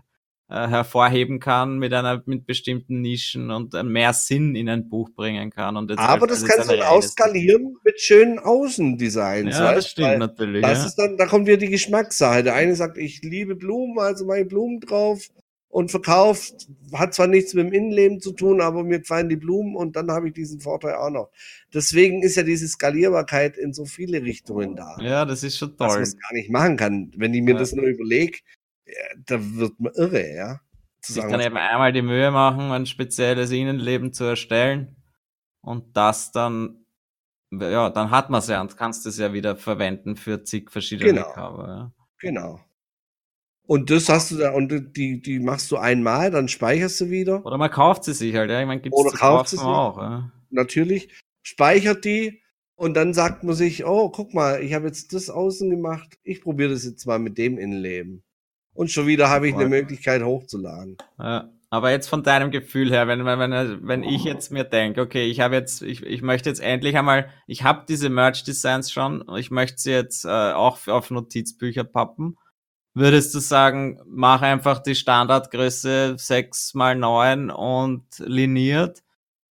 äh, hervorheben kann mit einer mit bestimmten Nischen und mehr Sinn in ein Buch bringen kann. Und Aber das kannst du auch skalieren mit schönen Außendesigns. Ja, das stimmt natürlich. Das ja. ist dann, da kommt wieder die Geschmackssache. Der eine sagt, ich liebe Blumen, also ich Blumen drauf und verkauft. Hat zwar nichts mit dem Innenleben zu tun, aber mir gefallen die Blumen und dann habe ich diesen Vorteil auch noch. Deswegen ist ja diese Skalierbarkeit in so viele Richtungen da. Ja, das ist schon toll. Dass man es gar nicht machen kann. Wenn ich mir ja. das nur überlege, da wird man irre, ja. Zu Sich dann eben einmal die Mühe machen, ein spezielles Innenleben zu erstellen und das dann, ja, dann hat man es ja und kannst es ja wieder verwenden für zig verschiedene genau. Cover. Ja. Genau. Und das hast du da, und die, die machst du einmal, dann speicherst du wieder. Oder man kauft sie sich halt, ja. Ich meine, gibt's Oder kauft sie sich auch, ja. Natürlich. Speichert die und dann sagt man sich, oh, guck mal, ich habe jetzt das außen gemacht, ich probiere das jetzt mal mit dem Innenleben. Und schon wieder habe ich eine Möglichkeit hochzuladen. Ja. Aber jetzt von deinem Gefühl her, wenn, wenn, wenn ich jetzt mir denke, okay, ich habe jetzt, ich, ich möchte jetzt endlich einmal, ich habe diese Merch-Designs schon, ich möchte sie jetzt äh, auch auf Notizbücher pappen Würdest du sagen, mach einfach die Standardgröße 6 mal 9 und liniert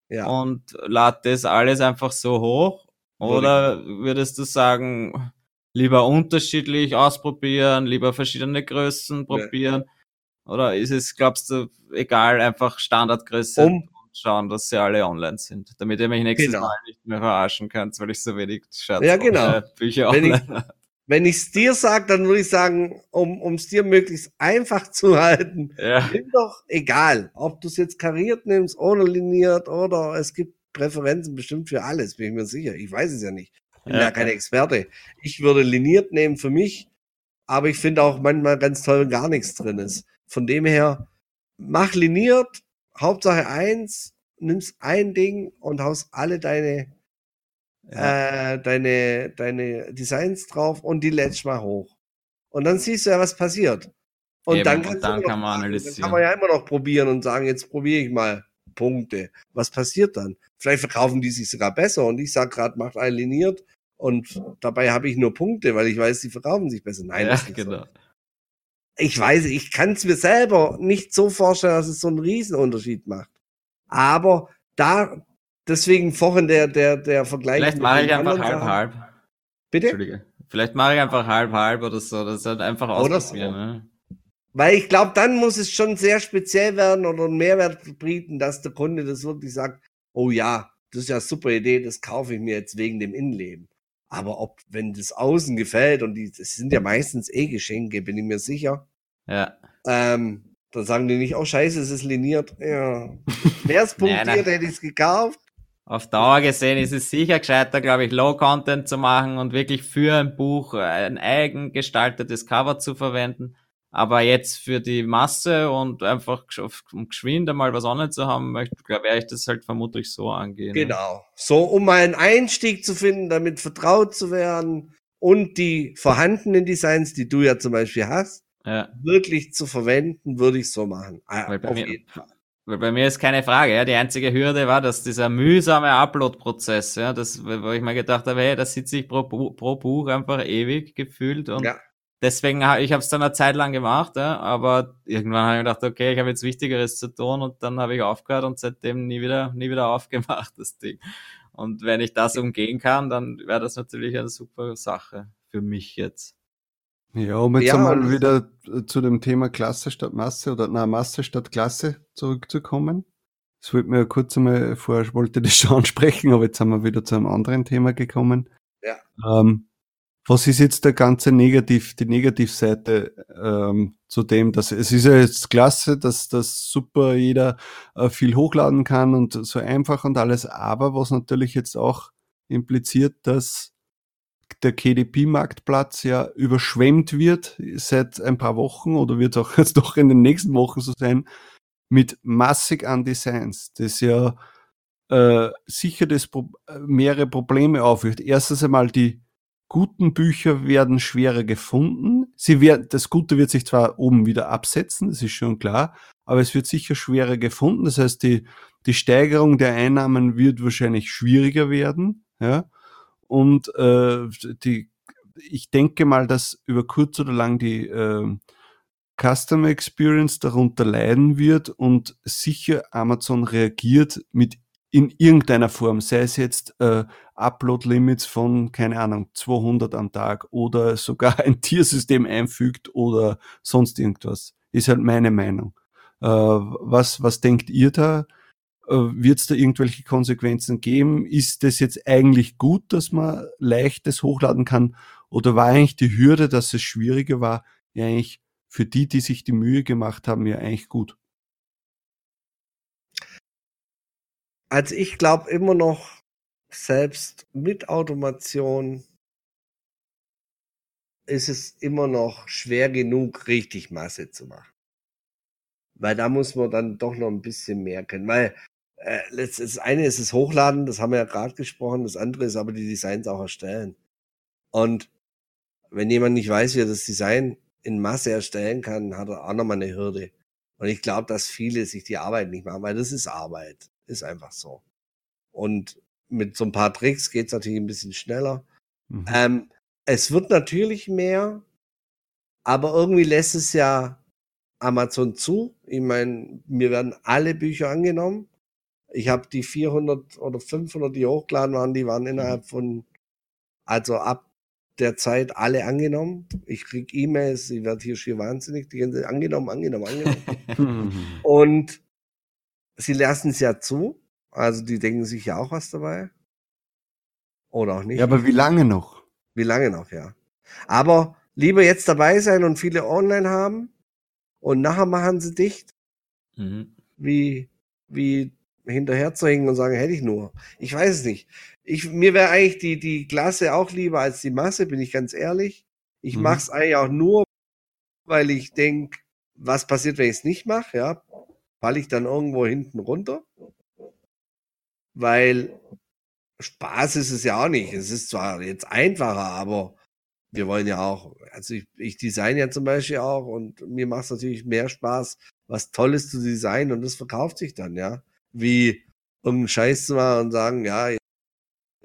ja. und lad das alles einfach so hoch? Oder würdest du sagen, lieber unterschiedlich ausprobieren, lieber verschiedene Größen probieren? Ja. Oder ist es, glaubst du, egal, einfach Standardgröße um, und schauen, dass sie alle online sind, damit ihr mich nächstes genau. Mal nicht mehr verarschen könnt, weil ich so wenig Shirts ja, genau. Bücher Wenn online ich, wenn ich es dir sage, dann würde ich sagen, um es dir möglichst einfach zu [laughs] halten, ja. nimm doch egal, ob du es jetzt kariert nimmst oder liniert oder es gibt Präferenzen bestimmt für alles, bin ich mir sicher. Ich weiß es ja nicht. Bin ja, ja keine Experte. Ich würde liniert nehmen für mich, aber ich finde auch manchmal ganz toll, wenn gar nichts drin ist. Von dem her, mach liniert, Hauptsache eins, nimmst ein Ding und haust alle deine ja. äh, deine, deine Designs drauf und die lädst mal hoch. Und dann siehst du ja, was passiert. Und Eben, dann, und dann kann man analysieren. Dann kann man ja immer noch probieren und sagen, jetzt probiere ich mal Punkte. Was passiert dann? Vielleicht verkaufen die sich sogar besser und ich sage gerade, macht ein liniert und dabei habe ich nur Punkte, weil ich weiß, die verkaufen sich besser. Nein, ja, genau. So. Ich weiß, ich kann es mir selber nicht so vorstellen, dass es so einen Riesenunterschied macht. Aber da, deswegen vorhin der, der, der Vergleich. Vielleicht mache ich einfach halb, halb. Bitte? Entschuldige. Vielleicht mache ich einfach halb, halb oder so. Das ist halt einfach ausprobieren. So. Ne? Weil ich glaube, dann muss es schon sehr speziell werden oder einen Mehrwert bieten, dass der Kunde das wirklich sagt, oh ja, das ist ja eine super Idee, das kaufe ich mir jetzt wegen dem Innenleben. Aber ob, wenn das Außen gefällt und die, das sind ja meistens eh Geschenke, bin ich mir sicher. Ja. Ähm, dann sagen die nicht, oh scheiße, es ist liniert. Ja. Wäre es [laughs] punktiert, hätte ich es gekauft auf Dauer gesehen ist es sicher gescheiter, glaube ich, Low-Content zu machen und wirklich für ein Buch ein eigen gestaltetes Cover zu verwenden. Aber jetzt für die Masse und einfach um geschwind einmal was online zu haben, möchte, werde ich das halt vermutlich so angehen. Genau. So, um mal einen Einstieg zu finden, damit vertraut zu werden und die vorhandenen Designs, die du ja zum Beispiel hast, ja. wirklich zu verwenden, würde ich so machen. Ah, Weil bei, mir, weil bei mir ist keine Frage, ja. Die einzige Hürde war, dass dieser mühsame Upload-Prozess, ja, das, wo ich mir gedacht habe, hey, da sitze ich pro, pro Buch einfach ewig gefühlt und ja. Deswegen, ich habe es dann eine Zeit lang gemacht, ja, aber irgendwann habe ich gedacht, okay, ich habe jetzt Wichtigeres zu tun und dann habe ich aufgehört und seitdem nie wieder, nie wieder [laughs] aufgemacht, das Ding. Und wenn ich das umgehen kann, dann wäre das natürlich eine super Sache für mich jetzt. Ja, um jetzt ja, einmal wieder zu dem Thema Klasse statt Masse oder na, Masse statt Klasse zurückzukommen. Das wollte mir kurz einmal vorher, wollte das schon [laughs] ansprechen, aber jetzt sind wir wieder zu einem anderen Thema gekommen. Ja. Ähm, was ist jetzt der ganze Negativ, die Negativseite ähm, zu dem, dass es ist ja jetzt klasse, dass das super jeder äh, viel hochladen kann und so einfach und alles, aber was natürlich jetzt auch impliziert, dass der KDP-Marktplatz ja überschwemmt wird seit ein paar Wochen oder wird auch [laughs] jetzt doch in den nächsten Wochen so sein, mit massig an Designs, das ja äh, sicher das Pro mehrere Probleme aufwirft. Erstens einmal die guten Bücher werden schwerer gefunden. Sie werden, das Gute wird sich zwar oben wieder absetzen, das ist schon klar, aber es wird sicher schwerer gefunden. Das heißt, die, die Steigerung der Einnahmen wird wahrscheinlich schwieriger werden. Ja? Und äh, die, ich denke mal, dass über kurz oder lang die äh, Customer Experience darunter leiden wird und sicher Amazon reagiert mit in irgendeiner Form, sei es jetzt äh, Upload-Limits von, keine Ahnung, 200 am Tag oder sogar ein [laughs] Tiersystem einfügt oder sonst irgendwas. Ist halt meine Meinung. Äh, was, was denkt ihr da? Äh, Wird es da irgendwelche Konsequenzen geben? Ist das jetzt eigentlich gut, dass man leichtes hochladen kann? Oder war eigentlich die Hürde, dass es schwieriger war, eigentlich für die, die sich die Mühe gemacht haben, ja eigentlich gut? Also ich glaube immer noch, selbst mit Automation ist es immer noch schwer genug, richtig Masse zu machen. Weil da muss man dann doch noch ein bisschen mehr können. Weil äh, das eine ist das Hochladen, das haben wir ja gerade gesprochen, das andere ist aber die Designs auch erstellen. Und wenn jemand nicht weiß, wie er das Design in Masse erstellen kann, hat er auch nochmal eine Hürde. Und ich glaube, dass viele sich die Arbeit nicht machen, weil das ist Arbeit. Ist einfach so. Und mit so ein paar Tricks geht es natürlich ein bisschen schneller. Mhm. Ähm, es wird natürlich mehr, aber irgendwie lässt es ja Amazon zu. Ich meine, mir werden alle Bücher angenommen. Ich habe die 400 oder 500, die hochgeladen waren, die waren innerhalb von, also ab der Zeit alle angenommen. Ich krieg E-Mails, ich werde hier schier wahnsinnig, die ganze angenommen, angenommen, angenommen. [laughs] Und sie lassen es ja zu. Also die denken sich ja auch was dabei. Oder auch nicht. Ja, aber wie lange noch? Wie lange noch, ja. Aber lieber jetzt dabei sein und viele online haben und nachher machen sie dicht, mhm. wie, wie hinterher zu hängen und sagen, hätte ich nur. Ich weiß es nicht. Ich, mir wäre eigentlich die, die Klasse auch lieber als die Masse, bin ich ganz ehrlich. Ich mhm. mache es eigentlich auch nur, weil ich denke, was passiert, wenn ich es nicht mache, ja? Falle ich dann irgendwo hinten runter? Weil Spaß ist es ja auch nicht. Es ist zwar jetzt einfacher, aber wir wollen ja auch, also ich, ich design ja zum Beispiel auch und mir macht es natürlich mehr Spaß, was Tolles zu designen und das verkauft sich dann, ja. Wie irgendeinen Scheiß zu machen und sagen, ja,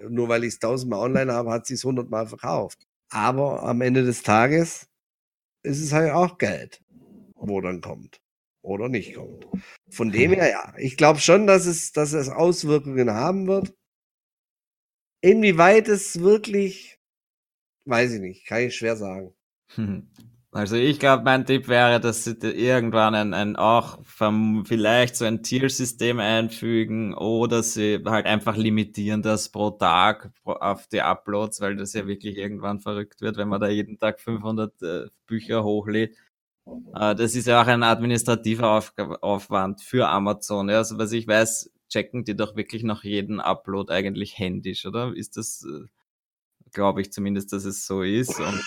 nur weil ich es tausendmal online habe, hat sie es hundertmal verkauft. Aber am Ende des Tages ist es halt auch Geld, wo dann kommt oder nicht kommt. Von dem her, ja, ich glaube schon, dass es, dass es Auswirkungen haben wird. Inwieweit es wirklich, weiß ich nicht, kann ich schwer sagen. [laughs] Also ich glaube, mein Tipp wäre, dass sie irgendwann ein, ein auch vom, vielleicht so ein Tiersystem einfügen oder sie halt einfach limitieren das pro Tag auf die Uploads, weil das ja wirklich irgendwann verrückt wird, wenn man da jeden Tag 500 äh, Bücher hochlädt. Äh, das ist ja auch ein administrativer Auf Aufwand für Amazon. Ja, also was ich weiß, checken die doch wirklich nach jedem Upload eigentlich händisch, oder? Ist das, äh, glaube ich zumindest, dass es so ist. Und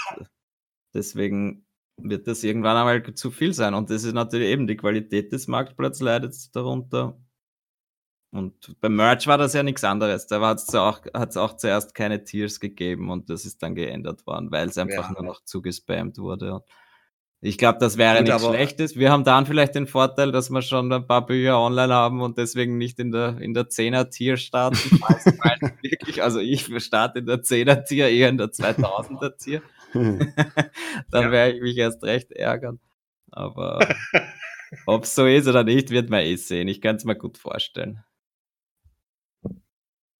deswegen wird das irgendwann einmal zu viel sein. Und das ist natürlich eben die Qualität des Marktplatzes leidet darunter. Und beim Merch war das ja nichts anderes. Da hat es auch, auch zuerst keine Tiers gegeben und das ist dann geändert worden, weil es einfach ja. nur noch zugespammt wurde. Ich glaube, das wäre nichts Schlechtes. Wir haben dann vielleicht den Vorteil, dass wir schon ein paar Bücher online haben und deswegen nicht in der, in der 10er-Tier starten. [laughs] wirklich, also ich starte in der 10er-Tier, eher in der 2000er-Tier. [laughs] dann ja. werde ich mich erst recht ärgern. Aber [laughs] ob es so ist oder nicht, wird man eh sehen. Ich kann es mir gut vorstellen.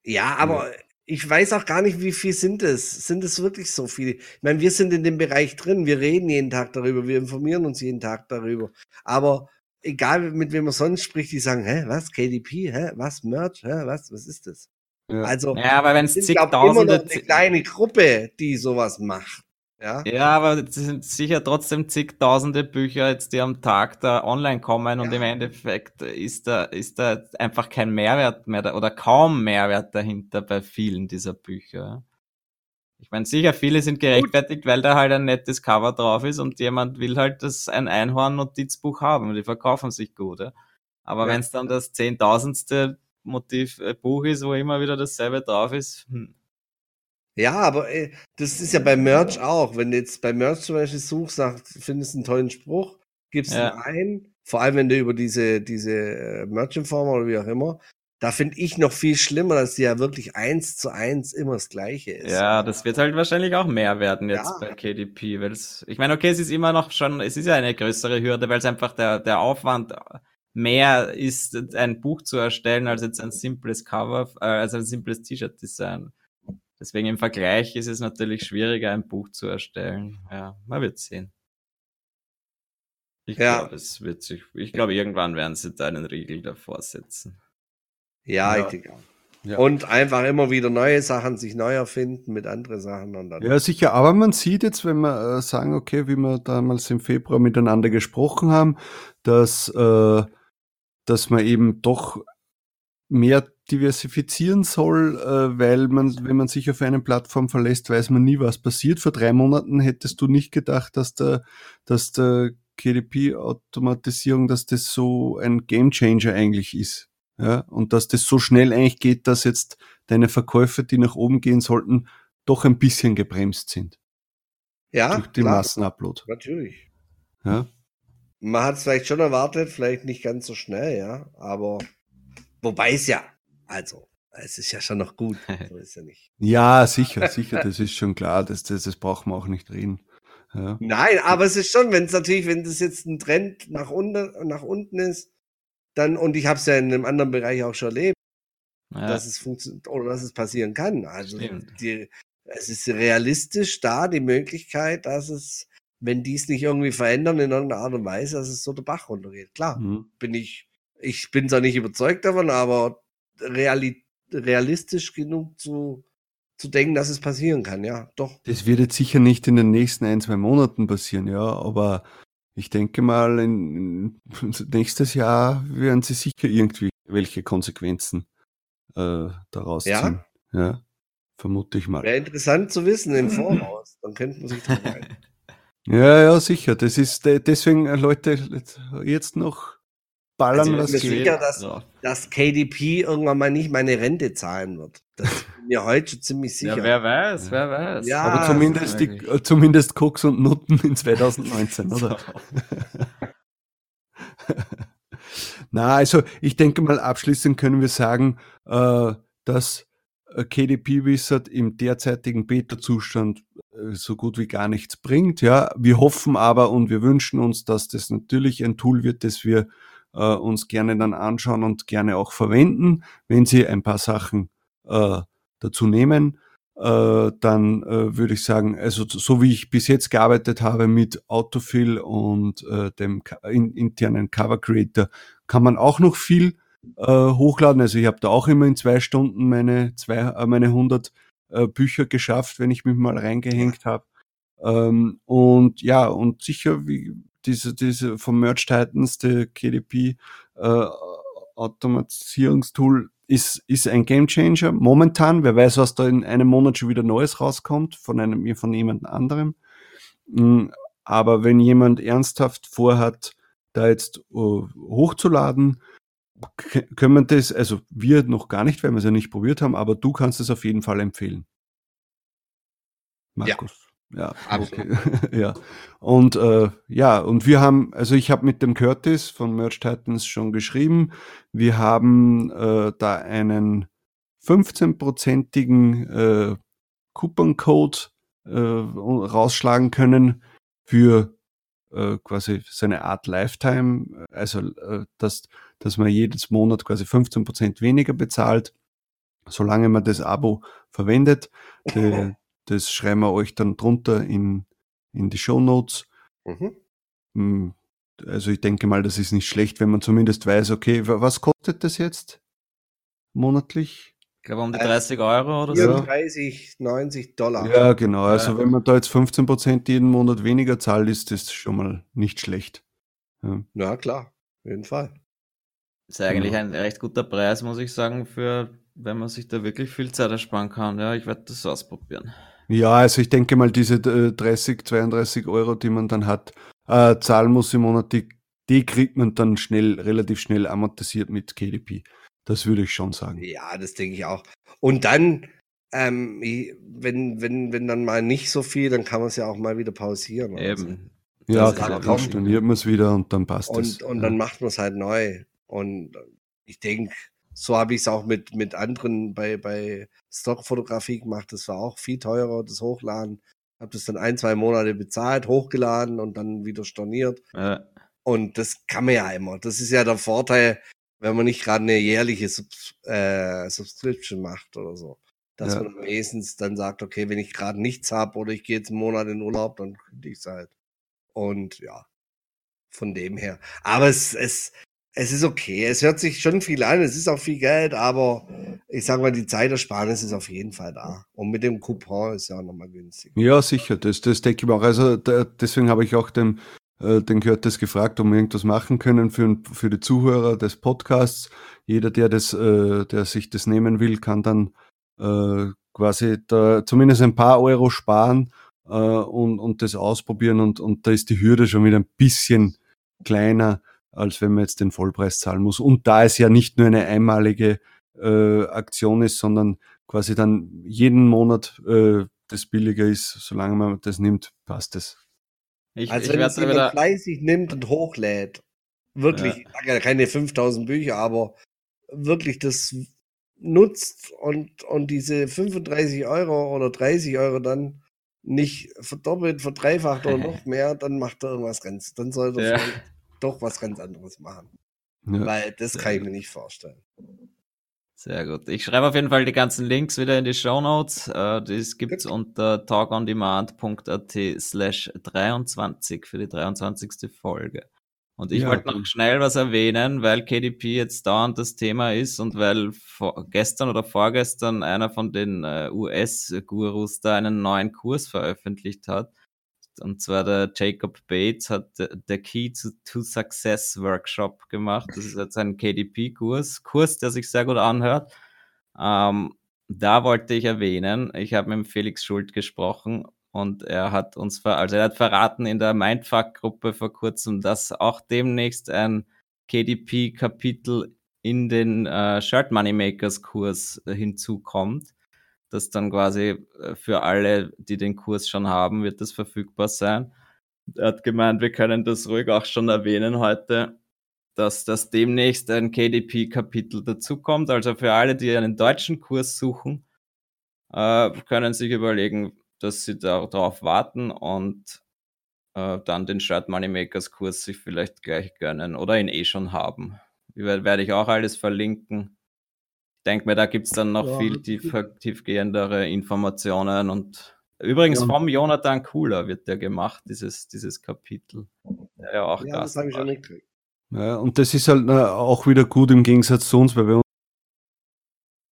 Ja, aber ich weiß auch gar nicht, wie viel sind es. Sind es wirklich so viele? Ich meine, wir sind in dem Bereich drin, wir reden jeden Tag darüber, wir informieren uns jeden Tag darüber. Aber egal mit wem man sonst spricht, die sagen, hä, was, KDP, hä, was, Merch, hä, was, was ist das? Ja. Also, ja, aber wenn es zigtausende... immer noch eine kleine Gruppe, die sowas macht. Ja, ja aber es sind sicher trotzdem zigtausende Bücher jetzt, die am Tag da online kommen und ja. im Endeffekt ist da, ist da einfach kein Mehrwert mehr da, oder kaum Mehrwert dahinter bei vielen dieser Bücher. Ich meine, sicher, viele sind gerechtfertigt, weil da halt ein nettes Cover drauf ist und jemand will halt das ein Einhorn-Notizbuch haben und die verkaufen sich gut. Ja? Aber ja. wenn es dann das zehntausendste Motiv äh, Buch ist, wo immer wieder dasselbe drauf ist, hm, ja, aber ey, äh, das ist ja bei Merch auch. Wenn du jetzt bei Merch zum Beispiel suchst, nach, findest einen tollen Spruch, gibst ja. ihn ein, vor allem wenn du über diese, diese äh, Merch-Informer oder wie auch immer, da finde ich noch viel schlimmer, dass die ja wirklich eins zu eins immer das Gleiche ist. Ja, das wird halt wahrscheinlich auch mehr werden jetzt ja. bei KDP, weil es, ich meine, okay, es ist immer noch schon, es ist ja eine größere Hürde, weil es einfach der, der Aufwand mehr ist, ein Buch zu erstellen, als jetzt ein simples Cover, äh, als ein simples T-Shirt-Design. Deswegen im Vergleich ist es natürlich schwieriger, ein Buch zu erstellen. Ja, man wird sehen. Ich ja. glaube, es wird sich, ich glaube, irgendwann werden sie da einen Riegel davor setzen. Ja, ja. ich denke auch. Ja. Und einfach immer wieder neue Sachen sich neu erfinden mit anderen Sachen. Und dann ja, sicher. Aber man sieht jetzt, wenn wir äh, sagen, okay, wie wir damals im Februar miteinander gesprochen haben, dass, äh, dass man eben doch mehr diversifizieren soll, äh, weil man, wenn man sich auf eine Plattform verlässt, weiß man nie, was passiert. Vor drei Monaten hättest du nicht gedacht, dass der, dass der KDP-Automatisierung, dass das so ein Gamechanger eigentlich ist. Ja, und dass das so schnell eigentlich geht, dass jetzt deine Verkäufe, die nach oben gehen sollten, doch ein bisschen gebremst sind. Ja. Durch den klar. Massenupload. Natürlich. Ja. Man hat es vielleicht schon erwartet, vielleicht nicht ganz so schnell, ja, aber wobei es ja also, es ist ja schon noch gut. So [laughs] ist ja nicht. ja, sicher, sicher, das ist schon klar. Das, das, das braucht man auch nicht reden. Ja. Nein, aber es ist schon, wenn es natürlich, wenn das jetzt ein Trend nach unten, nach unten ist, dann, und ich habe es ja in einem anderen Bereich auch schon erlebt, ja. dass es funktioniert oder dass es passieren kann. Also die, es ist realistisch da die Möglichkeit, dass es, wenn die es nicht irgendwie verändern in irgendeiner Art und Weise, dass es so der Bach runtergeht. Klar, mhm. bin ich, ich bin zwar nicht überzeugt davon, aber reali realistisch genug zu, zu denken, dass es passieren kann, ja, doch. Das wird jetzt sicher nicht in den nächsten ein, zwei Monaten passieren, ja, aber ich denke mal, in, in [laughs] nächstes Jahr werden sie sicher irgendwie welche Konsequenzen äh, daraus ja? ziehen. Ja, vermute ich mal. Wäre interessant zu wissen im [laughs] Voraus, dann könnte man sich das Ja, ja, sicher. Das ist deswegen, äh, Leute, jetzt noch ballern, also, was geht. sicher, dass, ja. dass KDP irgendwann mal nicht meine Rente zahlen wird. Das [laughs] ist mir heute schon ziemlich sicher. Ja, wer weiß, wer weiß. Ja, Aber zumindest, die, zumindest Koks und Nutten in 2019, [laughs] oder? [laughs] Na, also ich denke mal, abschließend können wir sagen, äh, dass äh, KDP Wizard im derzeitigen Beta-Zustand äh, so gut wie gar nichts bringt. Ja, wir hoffen aber und wir wünschen uns, dass das natürlich ein Tool wird, das wir äh, uns gerne dann anschauen und gerne auch verwenden. Wenn Sie ein paar Sachen äh, dazu nehmen, äh, dann äh, würde ich sagen, also so wie ich bis jetzt gearbeitet habe mit Autofill und äh, dem in, internen Cover Creator, kann man auch noch viel äh, hochladen. Also ich habe da auch immer in zwei Stunden meine, zwei, meine 100 äh, Bücher geschafft, wenn ich mich mal reingehängt habe. Ähm, und ja, und sicher, wie, diese, diese vom Merch Titans, der KDP äh, Automatisierungstool, ist, ist ein Gamechanger momentan. Wer weiß, was da in einem Monat schon wieder Neues rauskommt von einem, von jemand anderem. Mm, aber wenn jemand ernsthaft vorhat, da jetzt uh, hochzuladen, können wir das, also wir noch gar nicht, weil wir es ja nicht probiert haben, aber du kannst es auf jeden Fall empfehlen. Markus. Ja, okay. [laughs] ja. Und äh, ja, und wir haben, also ich habe mit dem Curtis von Merch Titans schon geschrieben. Wir haben äh, da einen 15-prozentigen äh, Coupon-Code äh, rausschlagen können für äh, quasi seine Art Lifetime, also äh, dass, dass man jedes Monat quasi 15 Prozent weniger bezahlt, solange man das Abo verwendet. Die, das schreiben wir euch dann drunter in, in die Show Notes. Mhm. Hm, also ich denke mal, das ist nicht schlecht, wenn man zumindest weiß, okay, was kostet das jetzt monatlich? Ich glaube um die 30 Euro oder so. 30, 90 Dollar. Ja, genau. Also ja. wenn man da jetzt 15 Prozent jeden Monat weniger zahlt, ist das schon mal nicht schlecht. Ja, ja klar. Auf jeden Fall. Ist eigentlich ja. ein recht guter Preis, muss ich sagen, für wenn man sich da wirklich viel Zeit ersparen kann. Ja, ich werde das ausprobieren. Ja, also ich denke mal, diese 30, äh, 32 Euro, die man dann hat, äh, zahlen muss im Monat, die, die kriegt man dann schnell, relativ schnell amortisiert mit KDP. Das würde ich schon sagen. Ja, das denke ich auch. Und dann, ähm, wenn, wenn, wenn dann mal nicht so viel, dann kann man es ja auch mal wieder pausieren. Eben. So. Ja, klar, dann storniert man es wieder und dann passt es. Und, und dann macht man es halt neu. Und ich denke, so habe ich es auch mit, mit anderen bei, bei Stockfotografie gemacht. Das war auch viel teurer, das Hochladen. Habe das dann ein, zwei Monate bezahlt, hochgeladen und dann wieder storniert. Ja. Und das kann man ja immer. Das ist ja der Vorteil, wenn man nicht gerade eine jährliche Sub äh, Subscription macht oder so. Dass ja. man wenigstens dann sagt, okay, wenn ich gerade nichts habe oder ich gehe jetzt einen Monat in Urlaub, dann könnte ich es halt. Und ja, von dem her. Aber es, es, es ist okay. Es hört sich schon viel an, es ist auch viel Geld, aber ich sage mal, die Zeitersparnis ist auf jeden Fall da. Und mit dem Coupon ist ja auch nochmal günstig. Ja, sicher, das, das denke ich mir auch. Also da, deswegen habe ich auch dem, äh, den Curtis gefragt, ob wir irgendwas machen können für, für die Zuhörer des Podcasts. Jeder, der, das, äh, der sich das nehmen will, kann dann äh, quasi da zumindest ein paar Euro sparen äh, und, und das ausprobieren. Und, und da ist die Hürde schon wieder ein bisschen kleiner als wenn man jetzt den Vollpreis zahlen muss. Und da es ja nicht nur eine einmalige äh, Aktion ist, sondern quasi dann jeden Monat äh, das billiger ist, solange man das nimmt, passt es. Ich, also ich wenn es jemand fleißig nimmt und hochlädt, wirklich, ja. keine 5000 Bücher, aber wirklich das nutzt und, und diese 35 Euro oder 30 Euro dann nicht verdoppelt, verdreifacht oder [laughs] noch mehr, dann macht er irgendwas ganz. Dann sollte er ja doch was ganz anderes machen. Ja. Weil das kann ich mir nicht vorstellen. Sehr gut. Ich schreibe auf jeden Fall die ganzen Links wieder in die Show Notes. Äh, das gibt's gut. unter talkondemand.at slash 23 für die 23. Folge. Und ich ja, wollte noch schnell was erwähnen, weil KDP jetzt dauernd das Thema ist und weil gestern oder vorgestern einer von den äh, US-Gurus da einen neuen Kurs veröffentlicht hat. Und zwar der Jacob Bates hat der Key to, to Success Workshop gemacht. Das ist jetzt ein KDP-Kurs, Kurs, der sich sehr gut anhört. Ähm, da wollte ich erwähnen, ich habe mit Felix Schuld gesprochen und er hat uns, ver also er hat verraten in der Mindfuck-Gruppe vor kurzem, dass auch demnächst ein KDP-Kapitel in den äh, Shirt Moneymakers Kurs äh, hinzukommt das dann quasi äh, für alle, die den Kurs schon haben, wird das verfügbar sein. Er hat gemeint, wir können das ruhig auch schon erwähnen heute, dass das demnächst ein KDP-Kapitel dazukommt. Also für alle, die einen deutschen Kurs suchen, äh, können sich überlegen, dass sie darauf warten und äh, dann den Shirt Moneymakers Kurs sich vielleicht gleich gönnen oder ihn eh schon haben. Werde ich auch alles verlinken denke mir, da gibt es dann noch ja, viel tief, tiefgehendere Informationen und übrigens ja. vom Jonathan Cooler wird der gemacht, dieses, dieses Kapitel. Ja, auch ja das habe ich schon mitgekriegt. Ja, und das ist halt na, auch wieder gut im Gegensatz zu uns, weil wir uns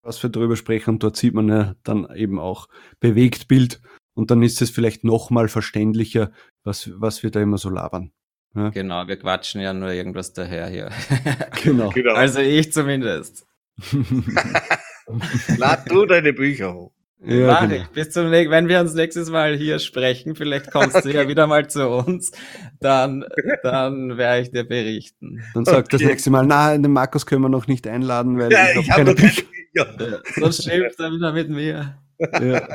was wir darüber sprechen und dort sieht man ja dann eben auch Bewegtbild und dann ist es vielleicht nochmal verständlicher, was, was wir da immer so labern. Ja. Genau, wir quatschen ja nur irgendwas daher hier. [laughs] genau. genau. Also ich zumindest. [laughs] Lad du deine Bücher hoch. Ja, Mach genau. ich. Bis zum nächsten, wenn wir uns nächstes Mal hier sprechen, vielleicht kommst okay. du ja wieder mal zu uns, dann, dann werde ich dir berichten. Dann sagt okay. das nächste Mal, na, den Markus können wir noch nicht einladen, weil ja, ich, ich habe keine Bücher. Ja. Sonst schimpft er wieder mit mir. Ja.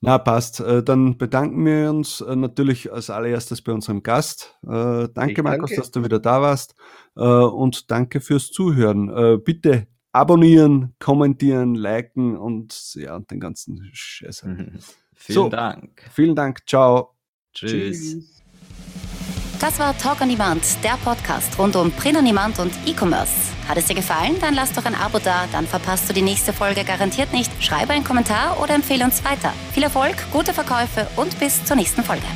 Na, passt. Äh, dann bedanken wir uns äh, natürlich als allererstes bei unserem Gast. Äh, danke, ich Markus, danke. dass du wieder da warst. Und danke fürs Zuhören. Bitte abonnieren, kommentieren, liken und ja, den ganzen Scheiß. Mhm. [laughs] Vielen so, Dank. Vielen Dank. Ciao. Tschüss. Tschüss. Das war Talk on Demand, der Podcast rund um Print on Demand und E-Commerce. Hat es dir gefallen? Dann lass doch ein Abo da, dann verpasst du die nächste Folge garantiert nicht. Schreibe einen Kommentar oder empfehle uns weiter. Viel Erfolg, gute Verkäufe und bis zur nächsten Folge.